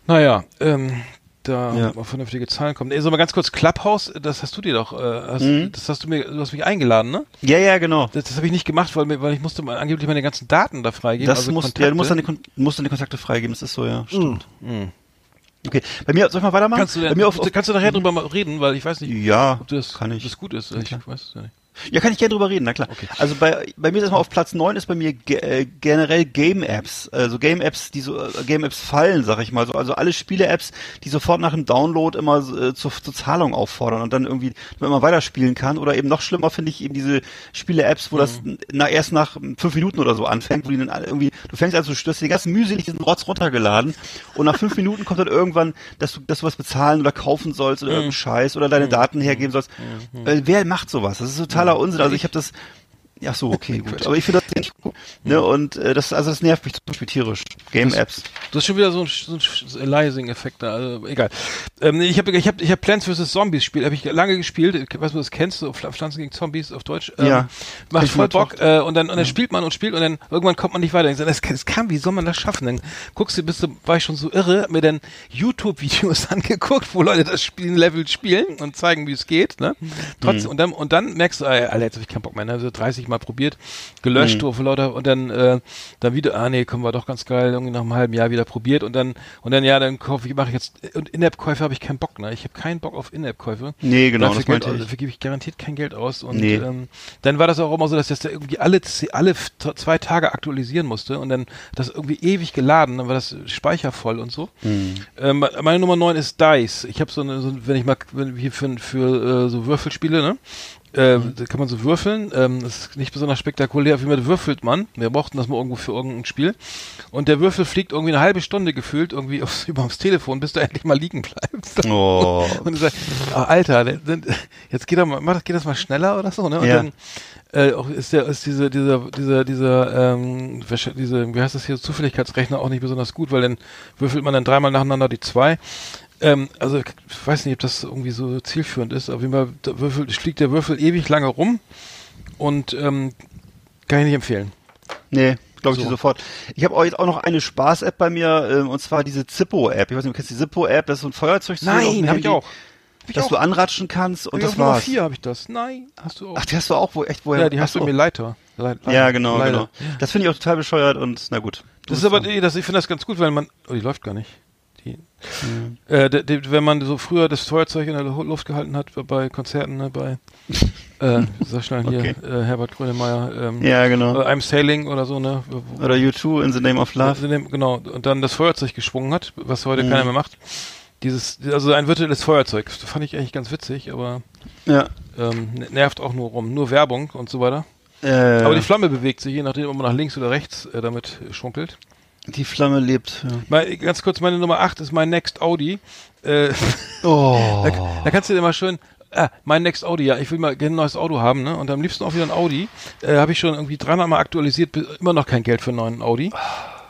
naja, ähm, da Ja. auf vernünftige Zahlen kommen. Ey, so mal ganz kurz, Clubhouse, das hast du dir doch, äh, hast, Mhm. das hast du mir, du hast mich eingeladen, ne? Ja, ja, genau. Das, das habe ich nicht gemacht, weil, weil ich musste mal angeblich meine ganzen Daten da freigeben. Das also muss, Kontakte. ja, du musst dann, die, musst dann die Kontakte freigeben, das ist so, ja, stimmt. Mhm. Okay, bei mir, soll ich mal weitermachen? Kannst du, bei denn, mir auf, auf, kannst du nachher drüber mal reden, weil ich weiß nicht, ja, ob das, kann ich. das gut ist. Ja, Ich weiß es ja nicht. Ja, kann ich gerne drüber reden, na klar. Okay. Also bei, bei mir ist erstmal auf Platz 9 ist bei mir ge äh, generell Game-Apps. Also Game-Apps, die so, äh, Game-Apps fallen, sag ich mal so. Also alle Spiele-Apps, die sofort nach dem Download immer äh, zur, zur Zahlung auffordern und dann irgendwie man weiterspielen kann. Oder eben noch schlimmer finde ich eben diese Spiele-Apps, wo das Mhm. na, erst nach fünf Minuten oder so anfängt, wo die dann irgendwie, du fängst an zu du hast dir den ganzen mühselig diesen Rotz runtergeladen und nach fünf Minuten kommt dann irgendwann, dass du, dass du was bezahlen oder kaufen sollst Mhm. oder irgendeinen Scheiß oder deine Daten hergeben sollst. Äh, wer macht sowas? Das ist totaler Unsinn. Also ich habe das Ach so, okay, [LAUGHS] gut. Aber ich finde das nicht gut. Ne, und äh, das, also das nervt mich zum Beispiel tierisch. Game-Apps. Das ist schon wieder so ein, so ein Aliasing-Effekt da, also egal. Ähm, ich habe ich hab, ich hab Plants vs. Zombies Spiel, habe ich lange gespielt, ich weiß nicht, ob du das kennst, Pfl- Pflanzen gegen Zombies auf Deutsch. Ähm, Ja. Macht Ich voll Bock äh, und dann und dann spielt man und spielt und dann irgendwann kommt man nicht weiter. Das, kann- das kann, wie soll man das schaffen? Dann guckst du, bist du, war ich schon so irre, mir dann YouTube-Videos [LAUGHS] angeguckt, wo Leute das Spiel Level spielen und zeigen, wie es geht. Ne? Trotzdem, und dann und dann merkst du, ey, Alter, jetzt habe ich keinen Bock mehr, ne? Also 30 Mal probiert, gelöscht, mhm. lauter und dann äh, dann wieder, ah nee, komm, war doch ganz geil, irgendwie nach einem halben Jahr wieder probiert und dann und dann ja, dann kaufe ich, mache ich jetzt und In-App-Käufe habe ich keinen Bock, ne? Ich habe keinen Bock auf In-App-Käufe. Nee, genau, dafür, das Geld, dafür gebe ich garantiert kein Geld aus und Nee. ähm, dann war das auch immer so, dass ich das da irgendwie alle alle zwei Tage aktualisieren musste und dann das irgendwie ewig geladen, dann war das Speicher voll und so. Hm. Ähm, meine Nummer 9 ist Dice. Ich habe so eine, so, wenn ich mal wenn hier für, für äh, so Würfelspiele, ne? Äh, Mhm. Da kann man so würfeln. Ähm, das ist nicht besonders spektakulär. Wie man würfelt man. Wir brauchten das mal irgendwo für irgendein Spiel. Und der Würfel fliegt irgendwie eine halbe Stunde gefühlt irgendwie aufs, [LAUGHS] über aufs Telefon, bis du endlich mal liegen bleibst. Oh. [LAUGHS] Und ich sag, ah, Alter, jetzt geht, doch mal, mach das, geht das mal schneller oder so, ne? Und Ja. dann äh, auch ist der ist diese dieser dieser dieser ähm, diese wie heißt das hier Zufälligkeitsrechner auch nicht besonders gut, weil dann würfelt man dann dreimal nacheinander die zwei. Ähm, also ich weiß nicht, ob das irgendwie so zielführend ist. Auf jeden Fall der Würfel, fliegt der Würfel ewig lange rum und ähm, kann ich nicht empfehlen. Nee, glaube ich So. dir sofort. Ich habe auch jetzt auch noch eine Spaß-App bei mir, ähm, und zwar diese Zippo-App. Ich weiß nicht, du kennst die Zippo-App, das ist so ein Feuerzeug, Nein, habe ich auch. Hab ich dass auch. du anratschen kannst und Hab ich das Nummer war's. vier habe ich das. Nein, hast du auch. Ach, die hast du auch, wo echt woher? ja, die hast du mir Leiter. Le Le Ja, genau, Leider. genau. Das finde ich auch total bescheuert und na gut. Das ist aber, nee, das, ich finde das ganz gut, weil man, oh, die läuft gar nicht. Die, äh, de, de, wenn man so früher das Feuerzeug in der Lu- Luft gehalten hat bei Konzerten, ne, bei, äh, [LAUGHS] sag schnell hier, Okay. äh, Herbert Grönemeyer, ähm, Ja, genau. äh, I'm Sailing oder so, ne, wo- Oder U2 in the name of love. dem- genau, und dann das Feuerzeug geschwungen hat, was heute Mhm. keiner mehr macht. Dieses, also ein virtuelles Feuerzeug, das fand ich eigentlich ganz witzig, aber Ja. ähm, nervt auch nur rum, nur Werbung und so weiter. Äh, Aber die Flamme bewegt sich, je nachdem, ob man nach links oder rechts äh, damit schunkelt. Die Flamme lebt. Ja. Mal, ganz kurz, meine Nummer 8 ist mein Next Audi. Äh, [LAUGHS] Oh. da, da kannst du dir mal schön, ah, mein Next Audi, ja, ich will mal gerne ein neues Auto haben, ne? Und am liebsten auch wieder ein Audi. Äh, Habe ich schon irgendwie 300 Mal aktualisiert, immer noch kein Geld für einen neuen Audi.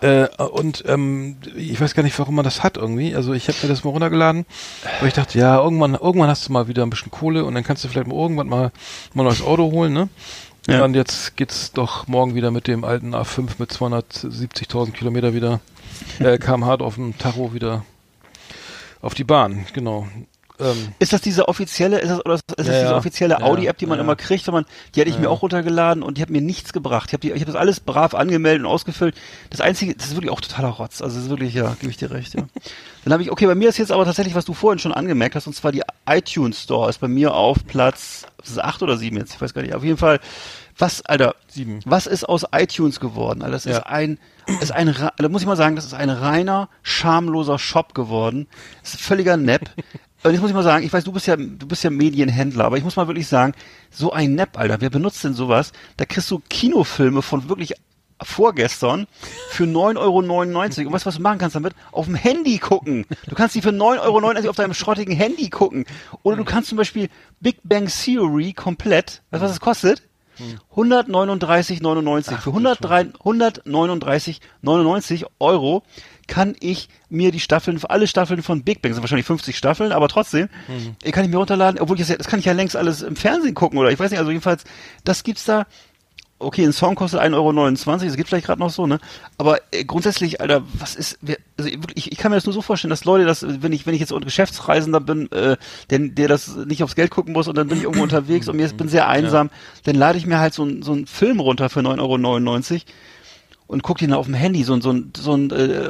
Äh, und ähm, ich weiß gar nicht, warum man das hat irgendwie. Also ich habe mir das mal runtergeladen, weil ich dachte, ja, irgendwann, irgendwann hast du mal wieder ein bisschen Kohle und dann kannst du vielleicht mal irgendwann mal, mal ein neues Auto holen, ne? Ja. Und jetzt geht's doch morgen wieder mit dem alten A5 mit 270.000 Kilometer wieder äh, kmh auf dem Tacho wieder auf die Bahn, genau. Ähm, ist das diese offizielle, ist das, oder ist das ja, diese offizielle ja, Audi-App, die man ja. immer kriegt? Wenn man, die hatte ich mir auch runtergeladen und die hat mir nichts gebracht. Ich habe ich hab das alles brav angemeldet und ausgefüllt. Das einzige, das ist wirklich auch totaler Rotz. Also das ist wirklich, ja, gebe ich dir recht, ja. [LAUGHS] Dann habe ich, okay, bei mir ist jetzt aber tatsächlich, was du vorhin schon angemerkt hast, und zwar die iTunes Store ist bei mir auf Platz, das ist acht oder sieben jetzt, ich weiß gar nicht. Auf jeden Fall, was, Alter, sieben. was ist aus iTunes geworden? Alter, das ist ein, ist ein, da muss ich mal sagen, das ist ein reiner, schamloser Shop geworden. Das ist völliger Nepp. Und jetzt muss ich mal sagen, ich weiß, du bist ja, du bist ja Medienhändler, aber ich muss mal wirklich sagen, so ein Nepp, Alter, wer benutzt denn sowas? Da kriegst du Kinofilme von wirklich vorgestern für 9,99 Euro. Und weißt du, was du machen kannst damit? Auf dem Handy gucken. Du kannst die für 9,99 Euro auf deinem schrottigen Handy gucken. Oder du kannst zum Beispiel Big Bang Theory komplett, weißt du, was es kostet? 139,99 für 139,99 Euro kann ich mir die Staffeln, alle Staffeln von Big Bang, sind wahrscheinlich 50 Staffeln, aber trotzdem, mhm. kann ich mir runterladen, obwohl ich das, das kann ich ja längst alles im Fernsehen gucken oder ich weiß nicht, also jedenfalls, das gibt's da okay, ein Song kostet 1,29 Euro, das geht vielleicht gerade noch so, ne? Aber äh, grundsätzlich, Alter, was ist, wer, also ich, ich kann mir das nur so vorstellen, dass Leute das, wenn ich, wenn ich jetzt unter Geschäftsreisender bin, äh, der, der das nicht aufs Geld gucken muss und dann bin ich irgendwo [CLEARS THROAT] unterwegs und mir ist, bin sehr einsam, ja. dann lade ich mir halt so, so einen Film runter für 9,99 Euro und guck den auf dem Handy, so, so, so ein äh,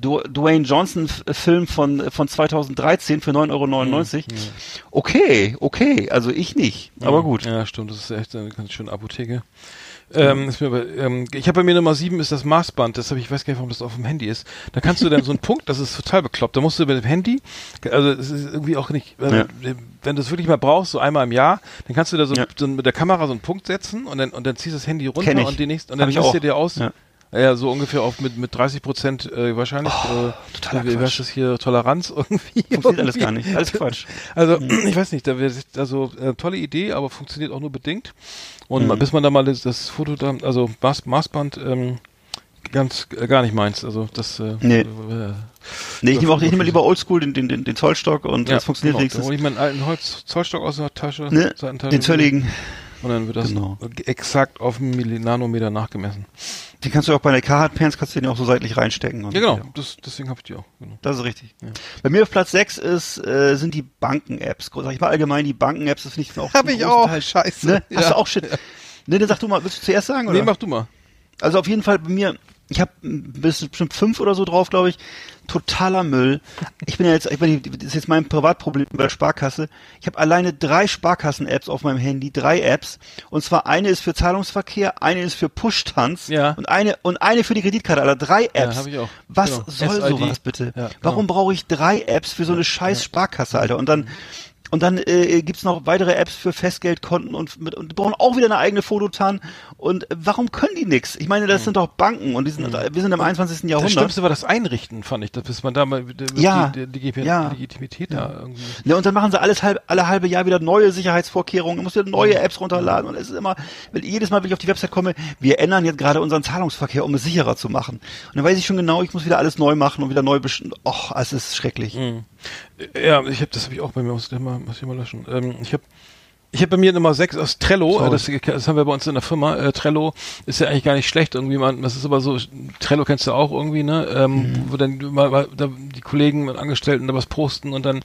Dwayne Johnson Film von, von 2013 für 9,99 Euro. Mhm. Okay, okay, also ich nicht, aber gut. Ja, stimmt, das ist echt eine ganz schöne Apotheke. Ähm, aber, ähm, ich habe bei mir Nummer 7 ist das Maßband, das habe ich weiß gar nicht, warum das auf dem Handy ist. Da kannst du dann so einen [LAUGHS] Punkt, das ist total bekloppt. Da musst du mit dem Handy, also es ist irgendwie auch nicht, also, ja. wenn du es wirklich mal brauchst, so einmal im Jahr, dann kannst du da so, ja. so, mit der Kamera so einen Punkt setzen und dann und dann ziehst du das Handy runter und die nächste und dann misst dir dir aus. Ja. Ja, so ungefähr auf mit, mit 30 Prozent äh, wahrscheinlich. Oh, äh, wie, Was ist hier Toleranz irgendwie? Funktioniert alles gar nicht. Alles Quatsch. Also, mhm. ich weiß nicht, da wäre also äh, tolle Idee, aber funktioniert auch nur bedingt. Und mhm. bis man da mal das, das Foto da, also Maß, Maßband, ähm, ganz äh, gar nicht meins. Also das äh, nee. Äh, nee, ich nehme auch ich nehme lieber Oldschool den, den, den, den Zollstock und ja, das funktioniert genau. wenigstens. Da hole ich meinen alten Holz Zollstock aus der Tasche, ne, den zölligen. Und dann wird das genau. exakt auf einen Nanometer nachgemessen. Die kannst du auch bei der Carhartt Pants kannst du den auch so seitlich reinstecken. ja, genau. Das, deswegen habe ich die auch. Genau. Das ist richtig. Ja. Bei mir auf Platz 6 ist, äh, sind die Banken-Apps. Sag ich mal allgemein die Banken-Apps, das finde ich auch. Hab ich auch. Teil, Scheiße. Ne? Hast ja. du auch Shit. Ja. [LAUGHS] Ne, dann sag du mal, willst du zuerst sagen, oder? Nee, mach du mal. Also auf jeden Fall bei mir, ich habe bestimmt fünf oder so drauf, glaube ich. Totaler Müll. Ich bin ja jetzt, ich bin, das ist jetzt mein Privatproblem bei der Sparkasse. Ich habe alleine drei Sparkassen-Apps auf meinem Handy, drei Apps. Und zwar eine ist für Zahlungsverkehr, eine ist für Push-Tanz ja. und eine und eine für die Kreditkarte. Also drei Apps. Ja, hab ich auch. Was genau. soll SID. sowas bitte? Ja, genau. Warum brauche ich drei Apps für so eine scheiß Sparkasse, Alter? Und dann und dann äh, gibt's noch weitere Apps für Festgeldkonten und, mit, und die brauchen auch wieder eine eigene Fototan. Und warum können die nix? Ich meine, das mhm. sind doch Banken und die sind, mhm. wir sind im 21. Jahrhundert. Das Schlimmste war das Einrichten, fand ich, dass man da mal ja, die, die, die, ja, Legitimität ja. da irgendwie. Ja, und dann machen sie alles halb, alle halbe Jahr wieder neue Sicherheitsvorkehrungen, du musst wieder neue mhm. Apps runterladen und es ist immer, weil jedes Mal, wenn ich auf die Website komme, wir ändern jetzt gerade unseren Zahlungsverkehr, um es sicherer zu machen. Und dann weiß ich schon genau, ich muss wieder alles neu machen und wieder neu bestimmen. Och, es ist schrecklich. Mhm. Ja, ich habe das habe ich auch bei mir, muss ich mal, muss ich mal löschen. Ähm, ich habe ich habe bei mir Nummer 6 aus Trello, äh, das, das, haben wir bei uns in der Firma. Äh, Trello ist ja eigentlich gar nicht schlecht irgendwie, man, das ist aber so, Trello kennst du auch irgendwie, ne? Ähm, mhm. Wo dann mal, mal da die Kollegen und Angestellten da was posten und dann,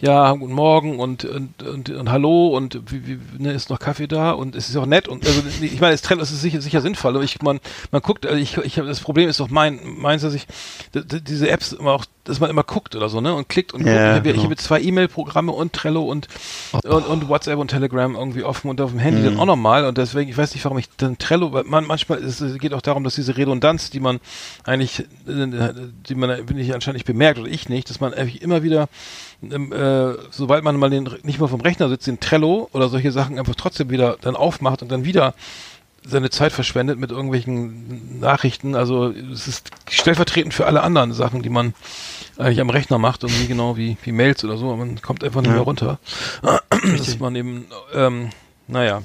ja, guten Morgen und und, und, und hallo und wie, wie, ne, ist noch Kaffee da und es ist auch nett und also ich meine, das Trello ist sicher, sicher sinnvoll, aber ich man man guckt, also ich ich habe das Problem ist doch mein meins, dass ich diese Apps immer auch dass man immer guckt oder so, ne? Und klickt und guckt. Ich habe genau. hab zwei E-Mail-Programme und Trello und, oh. und, und, WhatsApp und Telegram irgendwie offen und auf dem Handy mhm. dann auch nochmal. Und deswegen, ich weiß nicht, warum ich dann Trello, weil man manchmal es geht auch darum, dass diese Redundanz, die man eigentlich, die man bin ich anscheinend nicht bemerkt oder ich nicht, dass man immer wieder ähm, äh, sobald man mal den, nicht mal vom Rechner sitzt, den Trello oder solche Sachen einfach trotzdem wieder dann aufmacht und dann wieder seine Zeit verschwendet mit irgendwelchen Nachrichten. Also es ist stellvertretend für alle anderen Sachen, die man eigentlich am Rechner macht, irgendwie genau wie, wie Mails oder so. Man kommt einfach nicht ja. mehr runter. Das ist man eben, ähm, naja.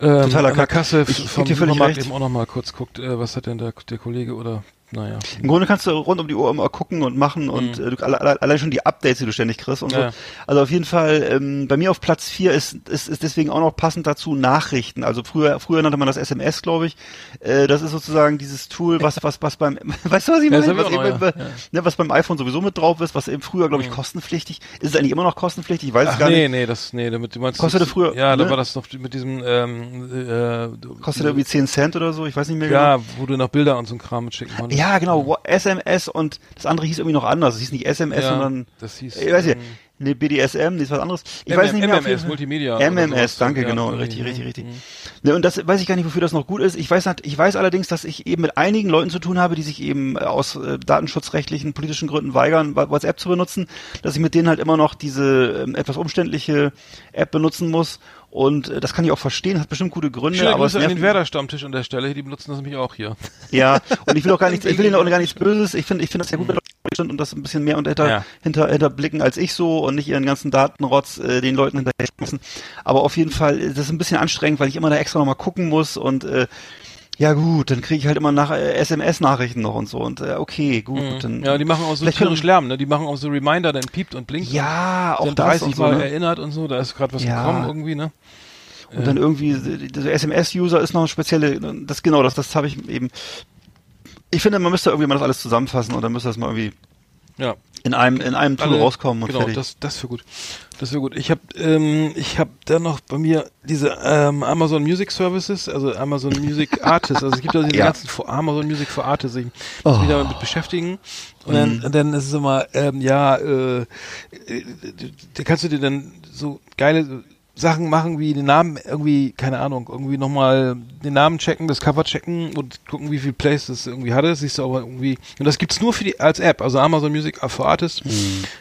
ähm, Totaler an der. Kasse Ich- vom Supermarkt eben auch noch mal kurz guckt, äh, was hat denn der, der Kollege oder naja. Im Grunde kannst du rund um die Uhr immer gucken und machen und äh, du, alle, alle, allein schon die Updates, die du ständig kriegst und Mhm. Ja. so. Also auf jeden Fall, ähm, bei mir auf Platz vier ist, ist, ist deswegen auch noch passend dazu Nachrichten. Also früher, früher nannte man das SMS, glaube ich. Äh, das ist sozusagen dieses Tool, was, was, was beim, [LAUGHS] weißt du, was ich Ja, meine? ich Was, eben, ja. bei- ne, was beim iPhone sowieso mit drauf ist, was eben früher, glaube ich, kostenpflichtig. Ist es eigentlich immer noch kostenpflichtig? Ich weiß es Ach gar nee, nicht. nee, das nee, damit du meinst Kostete das- früher, Ja, da ne? war das noch mit diesem ähm, äh, Kostet irgendwie 10 Cent oder so, ich weiß nicht mehr ja, wo du noch Bilder und so ein Kram mitschicken konntest. Ja, genau, SMS und das andere hieß irgendwie noch anders. Es hieß nicht SMS, Ja, sondern das hieß, ich weiß nicht, ähm, nee, BDSM, nee, ist was anderes. Ich MM, weiß nicht mehr. MMS. Multimedia. MMS, danke, Ja, genau, richtig, richtig, mhm. richtig. Ne, und das weiß ich gar nicht, wofür das noch gut ist. Ich weiß, ich weiß allerdings, dass ich eben mit einigen Leuten zu tun habe, die sich eben äh, aus äh, datenschutzrechtlichen, politischen Gründen weigern, WhatsApp zu benutzen, dass ich mit denen halt immer noch diese ähm, etwas umständliche App benutzen muss. Und äh, das kann ich auch verstehen, hat bestimmt gute Gründe. Schöne aber es Grüße an nervt- den Werder-Stammtisch an der Stelle, die benutzen das nämlich auch hier. ja, und ich will auch gar nichts, ich will [LAUGHS] ihnen auch gar nichts Böses. Ich finde, ich finde das ja gut, wenn Leute und das ein bisschen mehr hinter, Ja. hinter, hinterblicken als ich so und nicht ihren ganzen Datenrotz äh, den Leuten hinterher schmeißen. Aber auf jeden Fall, äh, das ist ein bisschen anstrengend, weil ich immer da extra nochmal gucken muss und äh, ja gut, dann kriege ich halt immer nach äh, SMS-Nachrichten noch und so und äh, okay, gut. Dann, Mhm. Ja, die machen auch so tierisch Lärm, ne? Die machen auch so Reminder, dann piept und blinkt. Ja, und auch dann das 30 und so, Mal ne? erinnert und so, da ist gerade was Ja. gekommen irgendwie, ne? Und dann irgendwie, der SMS-User ist noch eine spezielle, das genau, das, das habe ich eben. Ich finde, man müsste irgendwie mal das alles zusammenfassen und dann müsste das mal irgendwie Ja. in einem, in einem Tool Alle- rauskommen und genau, fertig. das das wäre gut. Das wäre gut. Ich habe ähm, ich habe dann noch bei mir diese ähm, Amazon Music Services, also Amazon Music [LAUGHS] Artists, also es gibt ja diese Ja. ganzen for Amazon Music for Artists, ich muss mich Oh. damit beschäftigen und dann, und dann ist es immer ähm, ja, äh, äh, da kannst du dir dann so geile Sachen machen, wie den Namen irgendwie, keine Ahnung, irgendwie nochmal den Namen checken, das Cover checken und gucken, wie viel Plays das irgendwie hatte. Das siehst du aber irgendwie. Und das gibt's nur für die als App, also Amazon Music for Artists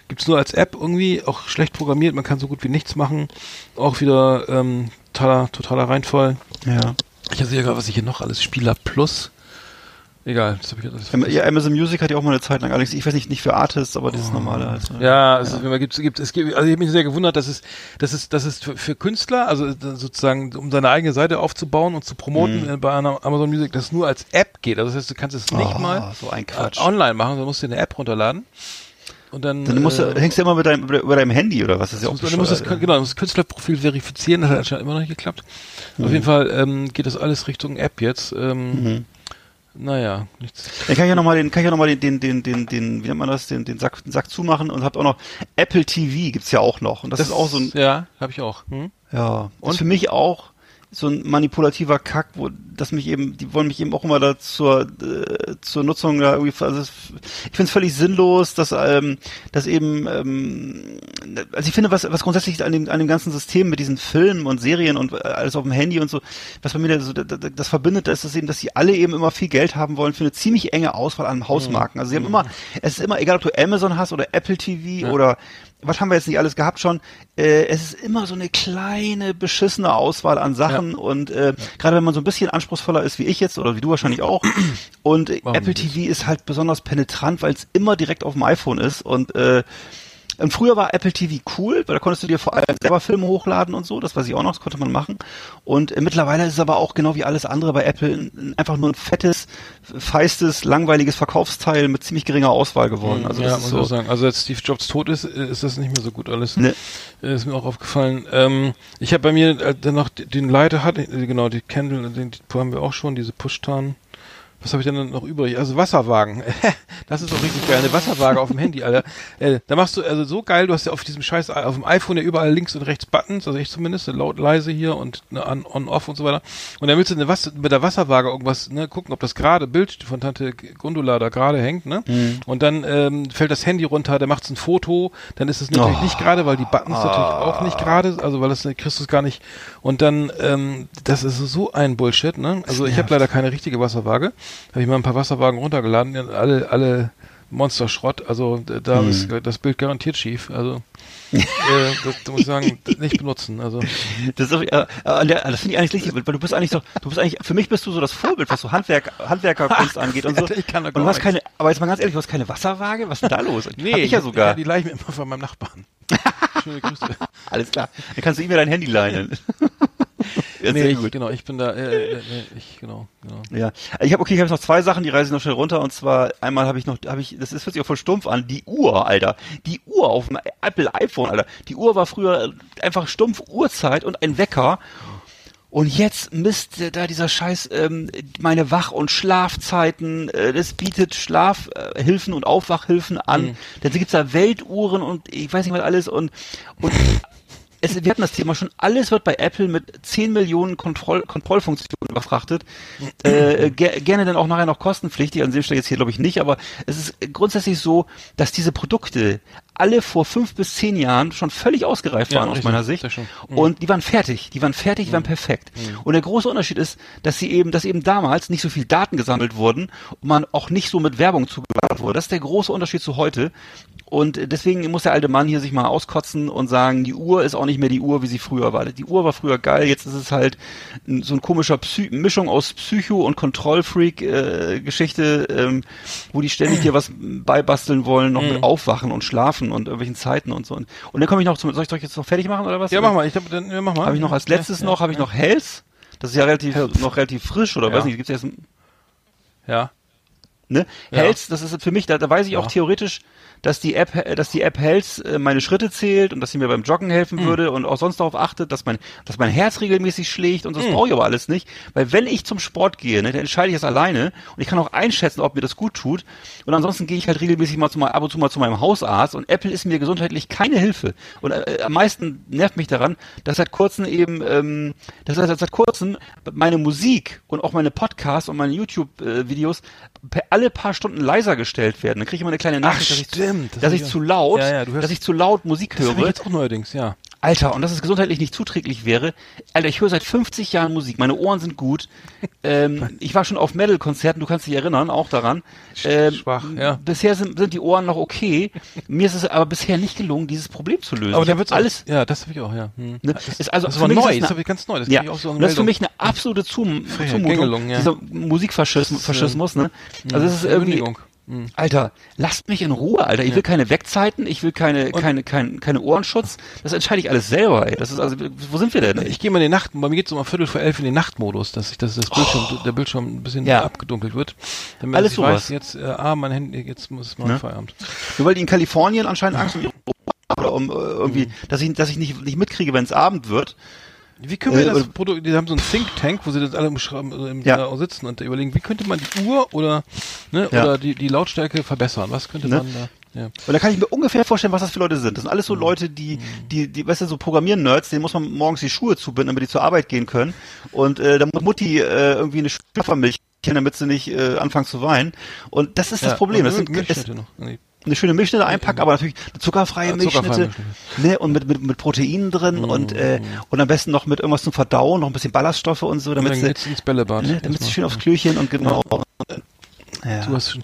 gibt's nur als App irgendwie, auch schlecht programmiert, man kann so gut wie nichts machen. Auch wieder ähm, totaler, totaler Reinfall. ja. Ich sehe gerade, was ich hier noch alles Spieler Plus. Egal, das habe ich Ähm, Ja, Amazon Music hat ja auch mal eine Zeit lang, Alex, ich weiß nicht, nicht für Artists, aber das normale halt. Oh. Ja, es, Ist, wenn man gibt, es gibt, es gibt, also ich habe mich sehr gewundert, dass es, dass es, dass es für, für Künstler, also sozusagen, um seine eigene Seite aufzubauen und zu promoten äh, bei Amazon Music, das nur als App geht. Also das heißt, du kannst es nicht Oh, mal so äh, online machen, sondern musst dir eine App runterladen. Und dann, Dann musst du, äh, hängst du immer mit deinem, über deinem Handy oder was? Das ist ja auch du musst das, genau, du musst das Künstlerprofil verifizieren, das hat anscheinend immer noch nicht geklappt. Auf jeden Fall ähm, geht das alles Richtung App jetzt. Ähm, Naja, nichts. Dann kann ich ja nochmal den, kann ich ja noch mal den, den, den, den, den, wie nennt man das, den, den Sack, den Sack zumachen und habt auch noch Apple TV gibt's ja auch noch. Und das, ist auch so ein, Ja, habe ich auch. Hm? ja, Und? ist für mich auch so ein manipulativer Kack, wo das mich eben, die wollen mich eben auch immer da zur, äh, zur Nutzung da irgendwie, also ich finde es völlig sinnlos, dass, ähm, dass eben, ähm, also ich finde, was, was grundsätzlich an dem, an dem ganzen System mit diesen Filmen und Serien und äh, alles auf dem Handy und so, was bei mir da so, das, das verbindet, ist das eben, dass sie alle eben immer viel Geld haben wollen für eine ziemlich enge Auswahl an Hausmarken. Also sie haben immer, es ist immer, egal ob du Amazon hast oder Apple TV oder was haben wir jetzt nicht alles gehabt schon, äh, es ist immer so eine kleine, beschissene Auswahl an Sachen und äh, gerade wenn man so ein bisschen anspruchsvoller ist wie ich jetzt oder wie du wahrscheinlich auch. Und Warum Apple nicht? TV ist halt besonders penetrant, weil es immer direkt auf dem iPhone ist und äh, und früher war Apple TV cool, weil da konntest du dir vor allem selber Filme hochladen und so, das weiß ich auch noch, das konnte man machen. Und äh, mittlerweile ist es aber auch genau wie alles andere bei Apple ein, ein- einfach nur ein fettes, feistes, langweiliges Verkaufsteil mit ziemlich geringer Auswahl geworden. Also ja, das muss so. sagen. Also als Steve Jobs tot ist, ist das nicht mehr so gut alles. Ne. Äh, Ist mir auch aufgefallen. Ähm, ich habe bei mir äh, dann noch den Leiter hat, äh, genau, die Candle, den die haben wir auch schon, diese Push-Tarn. Was habe ich denn noch übrig? Also Wasserwagen. [LAUGHS] das ist doch richtig geil. Eine Wasserwaage auf dem Handy, Alter. Äh, da machst du, also so geil, du hast ja auf diesem scheiß, auf dem iPhone ja überall links und rechts Buttons, also ich zumindest, laut, leise hier und ne, on, on, off und so weiter. Und dann willst du eine Was mit der Wasserwaage irgendwas, ne, gucken, ob das gerade Bild von Tante Gundula da gerade hängt, ne? Und dann ähm, fällt das Handy runter, der macht ein Foto, dann ist es natürlich Oh. nicht gerade, weil die Buttons natürlich auch nicht gerade, also weil das kriegst du es gar nicht. Und dann, ähm, das ist so ein Bullshit, ne? Also ich habe leider keine richtige Wasserwaage. Habe ich mal ein paar Wasserwagen runtergeladen, alle, alle Monsterschrott. Also da Hm. ist das Bild garantiert schief. Also [LAUGHS] äh, das, da muss ich sagen, nicht benutzen. Also Das, auch- äh, das finde ich eigentlich richtig, weil du bist eigentlich so, du bist eigentlich, für mich bist du so das Vorbild, was so Handwerk, Handwerkerkunst [LAUGHS] angeht und so. Ich kann da und du hast keine, aber jetzt mal ganz ehrlich, du hast keine Wasserwaage? Was ist denn da los? nee, Hab ich ja sogar. Ja, die leih ich mir immer von meinem Nachbarn. [LAUGHS] Schöne Grüße. Alles klar. Dann kannst du ihm ja dein Handy leihen. Ja, nee, sehr ich, gut. genau, ich bin da, äh, äh, nee, ich, genau, genau. Ja, ich habe okay, ich habe noch zwei Sachen, die reise ich noch schnell runter und zwar einmal habe ich noch habe ich das ist hört sich auch voll stumpf an, die Uhr, Alter. Die Uhr auf dem Apple iPhone, Alter. Die Uhr war früher einfach stumpf Uhrzeit und ein Wecker. Und jetzt misst äh, da dieser Scheiß ähm, meine Wach- und Schlafzeiten, äh, das bietet Schlafhilfen und Aufwachhilfen an. Dann gibt's da Weltuhren und ich weiß nicht was alles und und es, wir hatten das Thema schon, alles wird bei Apple mit 10 Millionen Kontroll Kontrollfunktionen überfrachtet. Äh, ger gerne dann auch nachher noch kostenpflichtig, an dem Stelle jetzt hier glaube ich nicht, aber es ist grundsätzlich so, dass diese Produkte alle vor fünf bis zehn Jahren schon völlig ausgereift Ja, waren aus richtig, meiner Sicht. Mhm. Und die waren fertig, die waren fertig, die waren perfekt. Und der große Unterschied ist, dass sie eben, dass eben damals nicht so viel Daten gesammelt wurden und man auch nicht so mit Werbung zugeballert wurde. Das ist der große Unterschied zu heute. Und deswegen muss der alte Mann hier sich mal auskotzen und sagen, die Uhr ist auch nicht mehr die Uhr, wie sie früher war. Die Uhr war früher geil, jetzt ist es halt so ein komischer Psy Mischung aus Psycho- und Kontrollfreak-Geschichte, ähm, wo die ständig dir was beibasteln wollen, noch Mhm. mit Aufwachen und Schlafen und irgendwelchen Zeiten und so. Und, und dann komme ich noch zum, soll ich doch jetzt noch fertig machen oder was? Ja, mach mal, ich glaube, dann, ja, mach mal. Habe ich noch als letztes ja, noch, habe ich noch Health. Das ist ja relativ, Health. noch relativ frisch oder Ja. weiß nicht, gibt's jetzt, Ja. ne? Health, das ist für mich, da, da weiß ich auch theoretisch, dass die App, äh, dass die App Health äh, meine Schritte zählt und dass sie mir beim Joggen helfen Hm. würde und auch sonst darauf achtet, dass mein, dass mein Herz regelmäßig schlägt und das Hm. brauche ich aber alles nicht, weil wenn ich zum Sport gehe, ne, dann entscheide ich das alleine und ich kann auch einschätzen, ob mir das gut tut und ansonsten gehe ich halt regelmäßig mal zu mal, ab und zu mal zu meinem Hausarzt und Apple ist mir gesundheitlich keine Hilfe und äh, am meisten nervt mich daran, dass seit kurzem eben, ähm, dass seit, seit kurzem meine Musik und auch meine Podcasts und meine YouTube-Videos per alle paar Stunden leiser gestellt werden. Dann kriege ich immer eine kleine Nachricht, dass ich, das dass ich zu laut, Ja, ja, dass ich zu laut Musik Das habe ich höre. jetzt auch neuerdings, ja. Alter, und dass es gesundheitlich nicht zuträglich wäre. Alter, ich höre seit 50 Jahren Musik. Meine Ohren sind gut. Ähm, ich war schon auf Metal-Konzerten, du kannst dich erinnern, auch daran. Ähm, schwach, ja. Bisher sind, sind die Ohren noch okay. Mir ist es aber bisher nicht gelungen, dieses Problem zu lösen. Aber da hab wird's alles. Ja, das habe ich auch, ja. Hm. Ne? Das, Ist also das für war mich ist neu, das das eine- habe ich ganz neu. Das Ja, ich auch so das ist für mich eine absolute Zum Zumutung. Ja. Dieser Musikfaschismus, Faschismus, ne? Also es ist irgendwie, Bündigung. Alter, lasst mich in Ruhe, Alter. Ich will keine Wegzeiten, ich will keine, keine, kein, keine Ohrenschutz. Das entscheide ich alles selber, ey. Das ist also, wo sind wir denn? Ich gehe mal in den Nacht, bei mir geht's um ein Viertel vor elf in den Nachtmodus, dass ich, dass das Bildschirm, der Bildschirm ein bisschen Oh. Ja. abgedunkelt wird. Damit Alles ich sowas. weiß, jetzt, äh, ah, mein Handy, jetzt muss es mal Ne? Feierabend. Nur weil die in Kalifornien anscheinend Angst um ihre oder um äh, Mhm. irgendwie, dass ich, dass ich nicht, nicht mitkriege, wenn es Abend wird. Wie können wir Äh, das Produkt, die haben so ein Think Tank, wo sie das alle im, äh, im Ja. da sitzen und überlegen, wie könnte man die Uhr oder, ne, Ja. oder die, die Lautstärke verbessern? Was könnte Ne? man da, ja. Und da kann ich mir ungefähr vorstellen, was das für Leute sind. Das sind alles Mhm. so Leute, die, die, die, weißt du, so Programmieren-Nerds, denen muss man morgens die Schuhe zubinden, damit die zur Arbeit gehen können. Und äh, da muss Mutti äh, irgendwie eine Schöpfermilch damit sie nicht äh, anfangen zu weinen. Und das ist das Ja, Problem. und Das sind, es. Eine schöne Milchschnitte einpacken, aber natürlich eine zuckerfreie Ja, zuckerfreie Milchschnitte, ne, und mit, mit, mit Proteinen drin und, äh, und am besten noch mit irgendwas zum Verdauen, noch ein bisschen Ballaststoffe und so, Und damit dann sie, geht's ins Bällebad. ne, damit sie schön aufs Klöchen und genau. Ja. Du hast schon,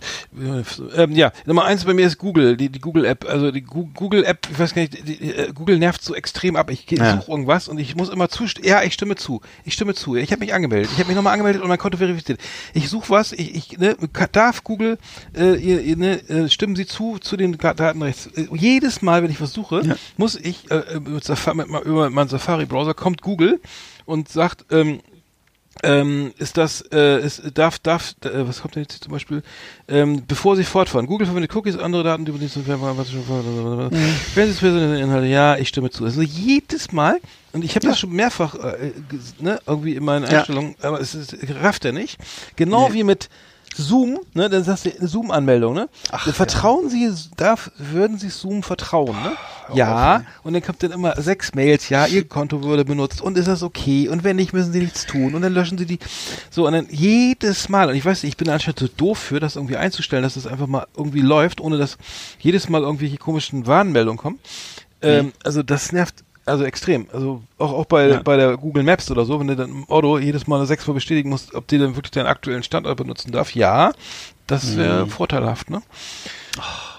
ähm, ja, Nummer eins bei mir ist Google, die, die Google-App, also die Gu- Google-App, ich weiß gar nicht, die, die, äh, Google nervt so extrem ab. Ich, geh- Ja. suche irgendwas und ich muss immer zustimmen. Ja, ich stimme zu. Ich stimme zu. Ich habe mich angemeldet. Ich habe mich nochmal angemeldet und mein Konto verifiziert. Ich suche was, ich, ich ne, darf Google, äh, ihr, ihr, ne, äh, stimmen Sie zu, zu den Datenrechts. Äh, jedes Mal, wenn ich was suche, Ja. muss ich, äh, mit Safari, mit, über meinen Safari-Browser kommt Google und sagt, ähm, ähm, ist das, äh, ist, darf, darf, äh, was kommt denn jetzt hier zum Beispiel, ähm, bevor Sie fortfahren, Google verwendet Cookies, andere Daten, die übernehmen, was schon, wenn Sie es persönliche Inhalte, ja, ich stimme zu. Also jedes Mal, und ich habe das schon mehrfach, äh, ne, irgendwie in meinen Ja. Einstellungen, aber es ist, rafft er nicht. Genau Nee. wie mit Zoom, ne, dann sagst du eine Zoom-Anmeldung, ne? Ach, Dann vertrauen Sie, darf, würden Sie Zoom vertrauen, ne? Ja, und dann kommt dann immer sechs Mails, ja, Ihr Konto wurde benutzt und ist das okay und wenn nicht, müssen Sie nichts tun und dann löschen Sie die, so und dann jedes Mal, und ich weiß nicht, ich bin anscheinend so doof für, das irgendwie einzustellen, dass das einfach mal irgendwie läuft, ohne dass jedes Mal irgendwelche komischen Warnmeldungen kommen. Ähm, also das nervt also extrem. Also auch, auch bei, Ja. bei der Google Maps oder so, wenn du dann im Auto jedes Mal eine sechsmal bestätigen musst, ob die dann wirklich deinen aktuellen Standort benutzen darf, ja, das wäre vorteilhaft, ne?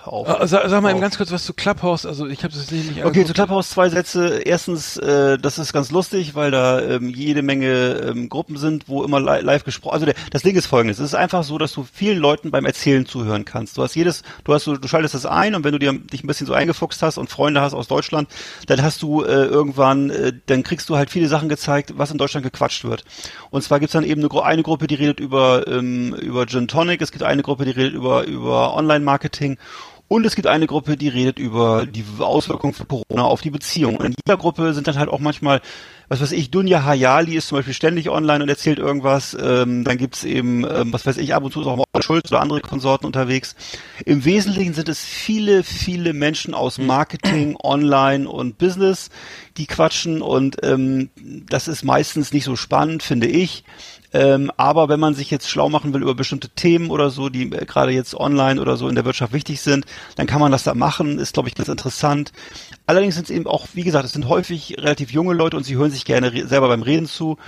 Auf. Äh, sag, sag mal eben ganz kurz was zu Clubhouse. Also ich habe das nicht, nicht Okay, angeguckt. zu Clubhouse zwei Sätze. Erstens, äh, das ist ganz lustig, weil da ähm, jede Menge ähm, Gruppen sind, wo immer li live gesprochen. Also der, das Ding ist folgendes: Es ist einfach so, dass du vielen Leuten beim Erzählen zuhören kannst. Du hast jedes, du hast so, du schaltest das ein und wenn du dir dich ein bisschen so eingefuchst hast und Freunde hast aus Deutschland, dann hast du äh, irgendwann, äh, dann kriegst du halt viele Sachen gezeigt, was in Deutschland gequatscht wird. Und zwar gibt's dann eben eine, eine Gruppe, die redet über ähm, über Gin Tonic. Es gibt eine Gruppe, die redet über über Online-Marketing. Und es gibt eine Gruppe, die redet über die Auswirkungen von Corona auf die Beziehung. Und in jeder Gruppe sind dann halt auch manchmal, was weiß ich, Dunja Hayali ist zum Beispiel ständig online und erzählt irgendwas. Ähm, dann gibt's eben, ähm, was weiß ich, ab und zu ist auch Morten Schulz oder andere Konsorten unterwegs. Im Wesentlichen sind es viele, viele Menschen aus Marketing, Online und Business, die quatschen und ähm, das ist meistens nicht so spannend, finde ich. Ähm, aber wenn man sich jetzt schlau machen will über bestimmte Themen oder so, die äh, gerade jetzt online oder so in der Wirtschaft wichtig sind, dann kann man das da machen. Ist, glaube ich, ganz interessant. Allerdings sind es eben auch, wie gesagt, es sind häufig relativ junge Leute und sie hören sich gerne selber beim Reden zu.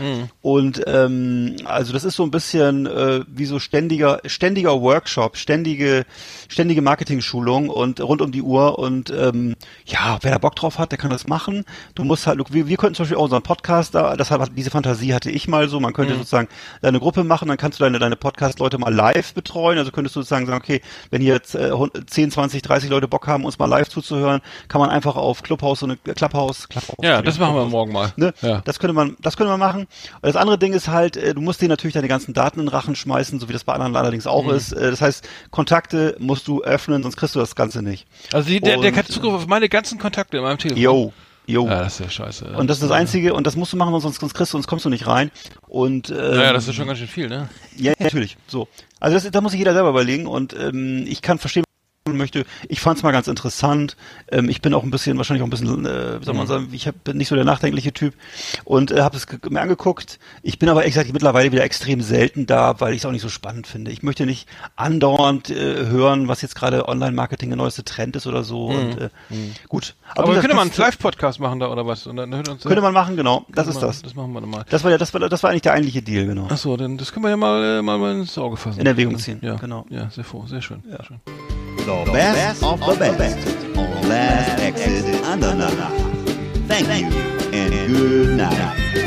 Und ähm, also das ist so ein bisschen äh, wie so ständiger, ständiger Workshop, ständige, ständige Marketing-Schulung und rund um die Uhr. Und ähm, ja, wer da Bock drauf hat, der kann das machen. Du musst halt, wir, wir könnten zum Beispiel auch unseren Podcast da, das hat, diese Fantasie hatte ich mal so, man könnte sozusagen deine Gruppe machen, dann kannst du deine, deine Podcast-Leute mal live betreuen. Also könntest du sozusagen sagen, okay, wenn hier jetzt äh, 10, 20, 30 Leute Bock haben, uns mal live zuzuhören, kann man einfach auf Clubhouse so eine Clubhouse, Clubhouse Ja, das machen wir morgen mal. Ne? Ja. Das könnte man, das könnte man machen. Und das andere Ding ist halt, äh, du musst dir natürlich deine ganzen Daten in den Rachen schmeißen, so wie das bei anderen allerdings auch Mhm. ist. Äh, Das heißt, Kontakte musst du öffnen, sonst kriegst du das Ganze nicht. Also die, der, der Und, hat Zugriff auf meine ganzen Kontakte in meinem Telefon. Yo, yo. Ja, das ist ja scheiße. Und das ist das Einzige, und das musst du machen, sonst, sonst kriegst du, sonst kommst du nicht rein. Und ähm, Naja, das ist schon ganz schön viel, ne? ja, natürlich. So. Also das, da muss sich jeder selber überlegen und ähm, ich kann verstehen, möchte. Ich fand es mal ganz interessant. Ähm, ich bin auch ein bisschen, wahrscheinlich auch ein bisschen, äh, wie soll man sagen, ich hab, bin nicht so der nachdenkliche Typ und äh, habe es mir angeguckt. Ich bin aber ehrlich gesagt mittlerweile wieder extrem selten da, weil ich es auch nicht so spannend finde. Ich möchte nicht andauernd äh, hören, was jetzt gerade Online-Marketing der neueste Trend ist oder so. Und äh, gut. Aber, gesagt, können mal einen Live-Podcast machen da oder was? Und dann hört uns Könnte man machen, genau. Das ist mal- das. Das machen wir dann mal. Das war ja, das war, das war eigentlich der eigentliche Deal, genau. Ach so, dann das können wir ja mal, äh, mal, mal ins Auge fassen. In Erwägung ziehen, Ja, genau. Ja, sehr froh, sehr schön. Sehr schön. The best of the best on Last Exit Andernach. Thank you and good night.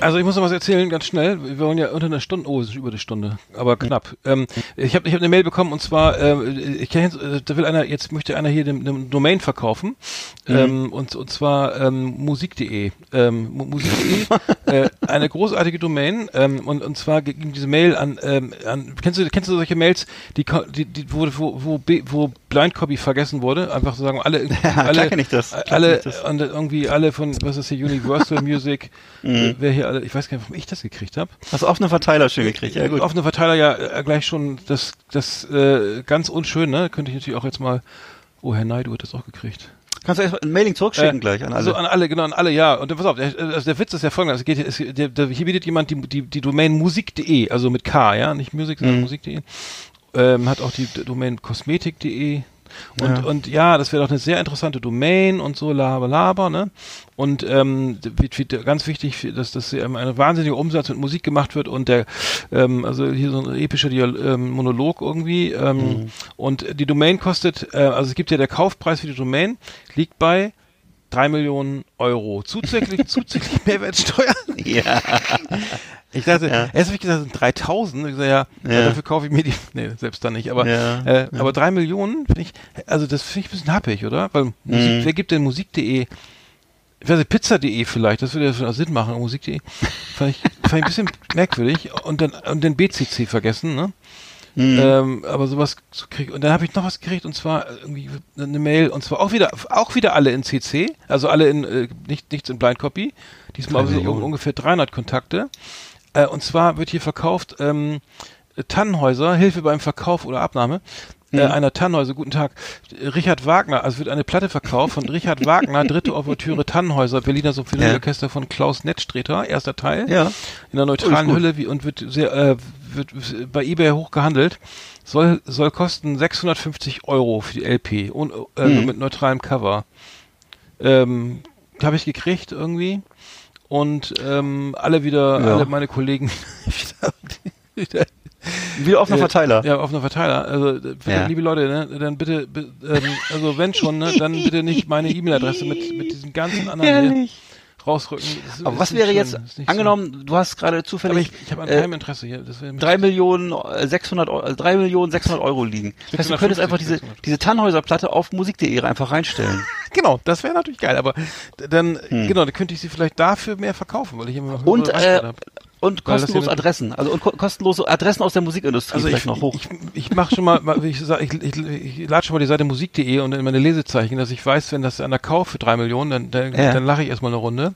Also ich muss noch was erzählen, ganz schnell. Wir wollen ja unter einer Stunde, oh, es ist über die Stunde, aber knapp. Ähm, ich habe ich hab eine Mail bekommen und zwar, äh, ich kenn, jetzt, äh, da will einer, jetzt möchte einer hier den Domain verkaufen ähm, und, und zwar ähm, musik.de. Ähm, mu- musik.de, [LAUGHS] äh, eine großartige Domain ähm, und, und zwar ging diese Mail an, ähm, an kennst du kennst du solche Mails, die, die, die wo, wo, wo, wo Blind Copy vergessen wurde? Einfach so sagen, alle, [LAUGHS] alle, klar kenn ich das, klar alle ich das. und irgendwie alle von, was ist hier, Universal [LAUGHS] Music, äh, wer hier alle, ich weiß gar nicht, warum ich das gekriegt habe. Hast du offene Verteiler schön gekriegt, ja gut. Offene Verteiler ja äh, gleich schon das, das äh, ganz unschön, ne? Könnte ich natürlich auch jetzt mal, oh, Herr Naidu hat das auch gekriegt. Kannst du erst ein Mailing zurückschicken Äh, gleich an alle. So an alle, genau, an alle, ja. Und pass auf, der, also der Witz ist ja folgender, es geht, hier- es, der, der, hier bietet jemand die, die, die Domain musik.de, also mit K, ja, nicht Musik, Mhm. sondern musik.de. Ähm, hat auch die Domain kosmetik.de. Und Ja. und ja, das wäre doch eine sehr interessante Domain und so, laber, laber, ne? Und ähm, ganz wichtig, dass das ein wahnsinniger Umsatz mit Musik gemacht wird und der, ähm, also hier so ein epischer Dial ähm, Monolog irgendwie. Ähm, Mhm. Und die Domain kostet, äh, also es gibt ja der Kaufpreis für die Domain, liegt bei drei Millionen Euro. Zuzüglich, [LAUGHS] zuzüglich Mehrwertsteuer. [LAUGHS] ja. Ich dachte, Ja. erst habe ich gesagt, das sind 3000. Ich sage, ja, Ja. dafür kaufe ich mir die, [LAUGHS] nee, selbst dann nicht, aber, Ja, äh, aber drei Millionen, finde ich, also das finde ich ein bisschen happig, oder? Weil Musik, Mhm. wer gibt denn Musik.de? Ich weiß nicht, Pizza.de vielleicht, das würde ja schon Sinn machen, Musik.de. Fand ich, fand ich ein bisschen merkwürdig. Und dann, und den BCC vergessen, ne? Mhm. Ähm, aber sowas zu kriegen. Und dann habe ich noch was gekriegt und zwar irgendwie eine Mail und zwar auch wieder auch wieder alle in CC, also alle in äh, nicht nichts in Blind Copy. Diesmal Drei so Millionen. ungefähr 300 Kontakte. Äh, und zwar wird hier verkauft ähm, Tannenhäuser, Hilfe beim Verkauf oder Abnahme. Äh, Mhm. einer Tannenhäuser, guten Tag. Richard Wagner, also wird eine Platte verkauft von Richard Wagner, dritte Ouvertüre Tannenhäuser, Berliner Symphonieorchester von Klaus Nettstreter, erster Teil Ja. in einer neutralen gut. Hülle wie, und wird sehr äh, wird bei eBay hoch gehandelt. Soll soll kosten 650 Euro für die LP und äh, Mhm. mit neutralem Cover. Ähm, habe ich gekriegt irgendwie und ähm, alle wieder Ja. alle meine Kollegen [LAUGHS] wieder Wie offener Äh, Verteiler. Ja, offener Verteiler. Also, äh, Ja. liebe Leute, ne, dann bitte, bi- ähm, also wenn schon, ne, dann bitte nicht meine E-Mail-Adresse mit, mit diesen ganzen anderen hier rausrücken. Ist- Aber was wäre schön. jetzt, angenommen, du hast gerade So. Aber zufällig ich, ich habe an äh, keinem Interesse hier. Das drei Millionen äh, 600 Euro, also drei Millionen 600 Euro liegen. Das heißt, du könntest 650, einfach diese, 600. diese Tannhäuser-Platte auf musik.de einfach reinstellen. [LAUGHS] Genau, das wäre natürlich geil, aber dann, Hm. genau, dann könnte ich sie vielleicht dafür mehr verkaufen, weil ich immer noch Und, äh. Und kostenlose Adressen. Also und ko kostenlose Adressen aus der Musikindustrie Also vielleicht ich, noch hoch. ich, ich mache schon mal, ich, sag, ich, ich, ich lade schon mal die Seite musik.de und in meine Lesezeichen, dass ich weiß, wenn das einer kauft für drei Millionen, dann, dann, Ja. dann lache ich erstmal eine Runde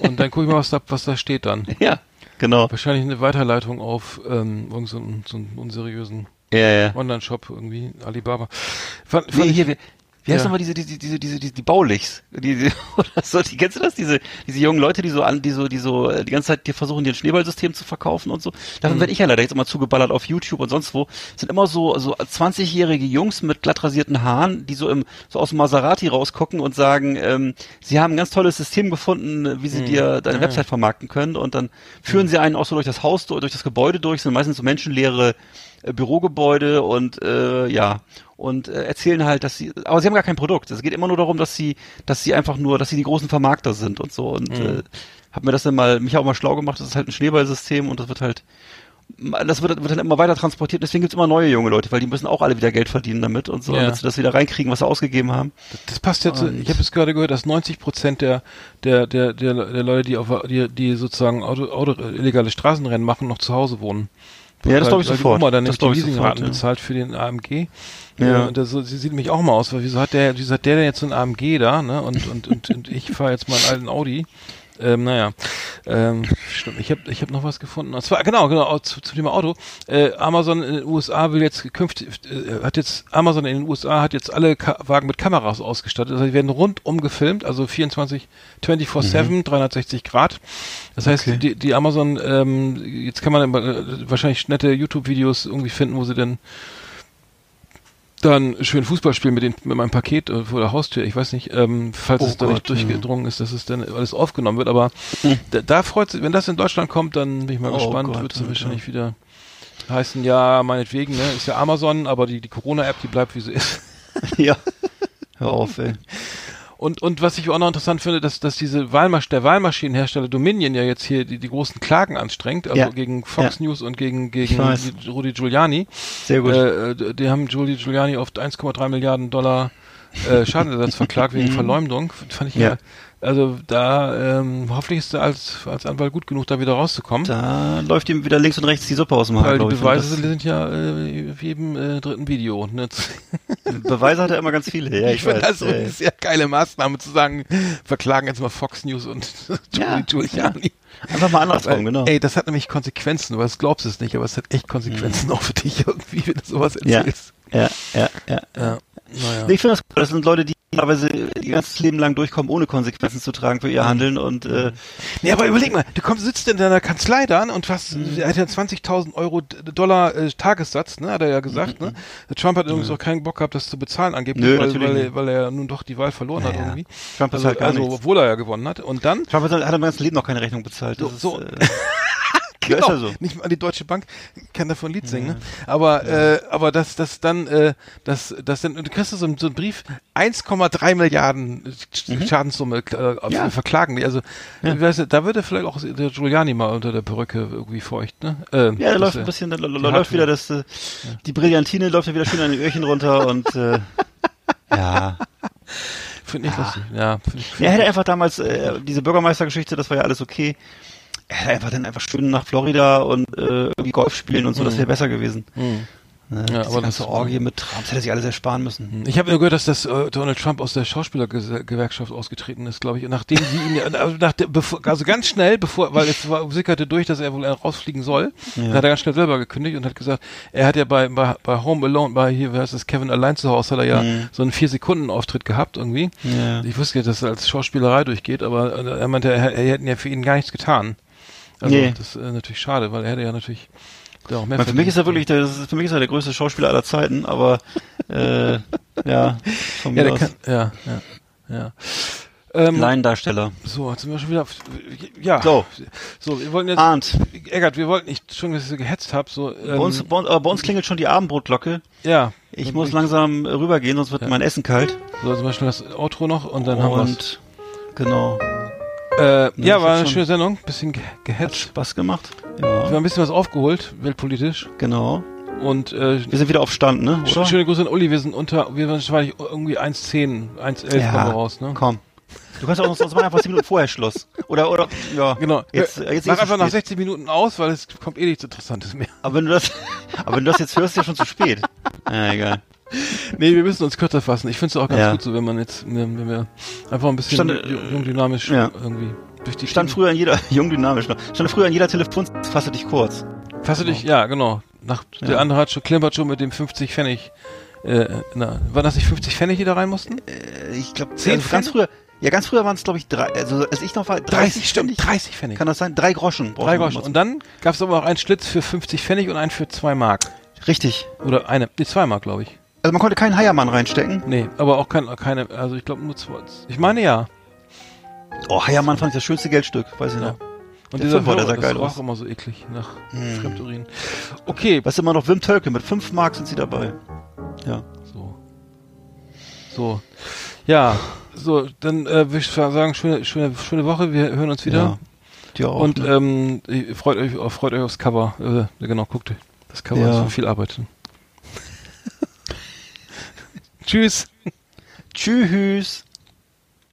und dann gucke ich mal, was da, was da steht dann. [LAUGHS] ja, genau. Wahrscheinlich eine Weiterleitung auf ähm, irgendeinen so einen- so einen unseriösen Ja, ja. Online-Shop irgendwie, Alibaba. Fand, fand Nee, hier, wie, wie heißt Ja. nochmal diese, diese, diese, diese, diese, die Baulichs? Die, die, [LAUGHS] oder so, die, kennst du das? Diese, diese jungen Leute, die so an, die so, die so, äh, die ganze Zeit dir versuchen, dir ein Schneeballsystem zu verkaufen und so. Davon Mhm. werde ich ja leider jetzt immer zugeballert auf YouTube und sonst wo. Sind immer so, so 20-jährige Jungs mit glatt rasierten Haaren, die so im, so aus dem Maserati rausgucken und sagen, ähm, sie haben ein ganz tolles System gefunden, wie sie dir deine Mhm. Website vermarkten können und dann führen sie einen auch so durch das Haus, durch das Gebäude durch, sind meistens so menschenleere Bürogebäude und äh, ja und äh, erzählen halt, dass sie, aber sie haben gar kein Produkt. Es geht immer nur darum, dass sie, dass sie einfach nur, dass sie die großen Vermarkter sind und so und Mhm. äh, hab mir das dann mal, mich auch mal schlau gemacht. Das ist halt ein Schneeballsystem und das wird halt, das wird, wird dann immer weiter transportiert. Deswegen gibt's immer neue junge Leute, weil die müssen auch alle wieder Geld verdienen damit und so, Ja. damit sie das wieder reinkriegen, was sie ausgegeben haben. Das passt jetzt. Und- ich habe jetzt gerade gehört, dass 90 Prozent der, der der der der Leute, die auf die, die sozusagen Auto, Auto, illegale Straßenrennen machen, noch zu Hause wohnen. Ja, das glaube ich sofort. Oma dann das die Leasingraten ja. bezahlt für den AMG. Ja. Äh, Und das, sie sieht mich auch mal aus, weil wieso hat der, wieso hat der denn jetzt so ein AMG da, ne? Und und und, und ich fahre jetzt mal einen alten Audi. Ähm, naja, ähm, stimmt. Ich habe ich hab noch was gefunden. Und zwar genau genau zu, zum Thema Auto. Äh, Amazon in den USA will jetzt künftig äh, hat jetzt Amazon in den USA hat jetzt alle Ka Wagen mit Kameras ausgestattet. Also die werden rundum gefilmt, also 24 24/7 360 Grad. Das heißt, Mhm. Okay. die, die Amazon ähm, jetzt kann man äh, wahrscheinlich nette YouTube-Videos irgendwie finden, wo sie dann dann schön Fußball spielen mit, den, mit meinem Paket äh, vor der Haustür. Ich weiß nicht, ähm, falls Oh es da nicht ja. durchgedrungen ist, dass es dann alles aufgenommen wird. Aber [LAUGHS] da, da freut sich, wenn das in Deutschland kommt, dann bin ich mal Oh gespannt. Wird es oh wahrscheinlich wieder heißen, ja, meinetwegen, ne? Ist ja Amazon, aber die, die Corona-App, die bleibt wie sie ist. [LAUGHS] ja. [LAUGHS] Hör auf, ey. Und, und was ich auch noch interessant finde, dass, dass diese Wahlmasch der Wahlmaschinenhersteller Dominion ja jetzt hier die, die großen Klagen anstrengt, also Ja. gegen Fox Ja. News und gegen, gegen Rudy Giuliani. Sehr gut. Äh, äh, die haben Giuli Giuliani auf 1,3 Milliarden Dollar äh, Schadenersatz verklagt wegen [LAUGHS] Verleumdung. Fand ich ja. Mhm. Ja. Also da ähm, hoffentlich ist er als, als Anwalt gut genug, da wieder rauszukommen. da läuft ihm wieder links und rechts die Suppe aus dem Haar, weil die ich. Beweise sind ja äh, wie jedem äh, dritten Video. Ne? das, Beweise hat er immer ganz viele. Ja, [LAUGHS] ich, ich finde das ja, eine ja. sehr geile Maßnahme zu sagen, verklagen jetzt mal Fox News und [LAUGHS] Ja, Giuli Giuliani. Einfach mal andersrum, Weil, genau. Ey, das hat nämlich Konsequenzen, du weißt, glaubst es nicht, aber es hat echt Konsequenzen [LAUGHS] auch für dich irgendwie, wenn du sowas Ja. erzählst. Ja, ja, ja. Ja. Naja. Ich finde das cool. Das sind Leute, die teilweise ihr ganzes Leben lang durchkommen, ohne Konsequenzen zu tragen für ihr Handeln und äh, Nee, aber überleg mal, du kommst, sitzt in deiner Kanzlei da und hast, Mhm. er hat ja 20.000 Euro Dollar äh, Tagessatz, ne, hat er ja gesagt, ne. Trump hat übrigens auch keinen Bock gehabt, das zu bezahlen angeblich, Mhm. Nö, weil, weil, er, weil er nun doch die Wahl verloren hat Ja, ja. irgendwie. Trump ist Also, halt gar also nichts. obwohl er ja gewonnen hat. Und dann, Trump hat hat im ganzen Leben noch keine Rechnung bezahlt. Das So- ist, äh, ja, ist ja so. nicht mal die Deutsche Bank kann davon ein Lied singen, ne? Aber, äh, aber das, das dann, äh, das, das dann, du kriegst so einen, so einen Brief, 1,3 Milliarden Sch- Schadenssumme äh, Ja. verklagen die. Also, ich weiß, nicht, da würde vielleicht auch der Giuliani mal unter der Perücke irgendwie feucht, ne? Ähm, Ja, da läuft ein bisschen, da läuft wieder das, äh, die Brillantine läuft ja wieder schön an den Öhrchen runter und äh, [LAUGHS] ja. Finde ich lustig. Ja, finde ich. Er hätte einfach damals, äh, diese Bürgermeistergeschichte, das war ja alles okay. Er hätte einfach dann einfach schön nach Florida und äh, irgendwie Golf spielen und so, das wäre besser gewesen. Hm. Ne? Ja, aber ganze das- Orgie mit Trump, das hätte sich alles ersparen müssen. Ich habe nur gehört, dass das äh, Donald Trump aus der Schauspielergewerkschaft ausgetreten ist, glaube ich, nachdem sie ihn, ja- also, nach der, bevor, also ganz schnell, bevor, weil es war, sickerte durch, dass er wohl rausfliegen soll, dann hat er ganz schnell selber gekündigt und hat gesagt, er hat ja bei, bei, bei Home Alone, bei hier, wie heißt das, Kevin allein zu Hause, hat er ja Mhm. so einen vier Sekunden Auftritt gehabt irgendwie. Ja. Ich wusste ja, dass er als Schauspielerei durchgeht, aber äh, er meinte, er, er hätten ja für ihn gar nichts getan. Also Nee. das ist äh, natürlich schade, weil er hätte ja natürlich da auch mehr Weil für mich ist er wirklich, der, für mich ist er der größte Schauspieler aller Zeiten, aber [LAUGHS] äh, ja, von Ja, mir der aus. kann, ja, ja, ja. Ähm, Laiendarsteller. so, jetzt sind wir schon wieder. Auf, ja. So. So, wir wollten jetzt. Arndt, Eckert, wir wollten nicht schon, dass ich so gehetzt habe. So, ähm, bei, uns, bei, uns, aber bei uns klingelt schon die Abendbrotglocke. ja. Ich Und muss langsam rübergehen, sonst wird mein Essen kalt. So, zum Beispiel das Outro noch und dann haben wir Und genau. Äh, ja, war eine schöne Sendung, bisschen ge Hat gehetzt. Spaß gemacht. Wir haben Ja, ein bisschen was aufgeholt, weltpolitisch. genau. Und äh, Wir sind wieder auf Stand, ne? Oder? schöne Grüße an Uli, wir sind unter, wir waren wahrscheinlich irgendwie 1,10, 1,11 kommen wir raus, ne? Komm. Du kannst auch sonst machen einfach 10 Minuten vorher Schluss. Oder, oder, ja. Genau. Jetzt, jetzt Mach einfach nach spät. 60 Minuten aus, weil es kommt eh nichts Interessantes mehr. Aber wenn du das, aber wenn du das jetzt hörst, ist ja schon zu spät. [LAUGHS] Ja, egal. Nee, wir müssen uns kürzer fassen. Ich finde es auch ganz Ja. gut so, wenn man jetzt, ne, wenn wir einfach ein bisschen Stand, ju- jung dynamisch ja. irgendwie durch die Stand früher an jeder, [LAUGHS] jung dynamisch noch, stand früher an jeder Telefon, fasse dich kurz. Fasse dich, ja, genau. Nach, Der Ja. andere hat schon, klimpert schon mit dem 50 Pfennig. Äh, na, war das nicht 50 Pfennig, die da rein mussten? Äh, Ich glaube, Zehn also ganz früher, ja, ganz früher waren es, glaube ich, drei, also als ich noch war, 30 ständig. 30 Pfennig. Kann das sein? Drei Groschen. Drei Groschen. Und dann gab es aber auch einen Schlitz für 50 Pfennig und einen für 2 Mark. Richtig. Oder eine, nee, 2 Mark, glaube ich. Also man konnte keinen Heiermann reinstecken. Nee, aber auch kein, keine, also ich glaube nur zwei. Ich meine ja. Oh, Heiermann fand ich das schönste Geldstück, weiß ich Ja. noch. Und Der dieser Hörer, sah das geil roch aus. immer so eklig nach Hm. Fremdurin. Okay, du immer noch, Wim Tölke, mit 5 Mark sind sie dabei. Ja. so. So. Ja, so, dann äh, würde ich sagen, schöne, schöne, schöne Woche. Wir hören uns wieder. Ja. Dir auch. Und ne? ähm, freut euch, freut euch aufs Cover. Äh, genau, guckt euch. Das Cover Ja. ist viel Arbeit. Tschüss. Tschüss.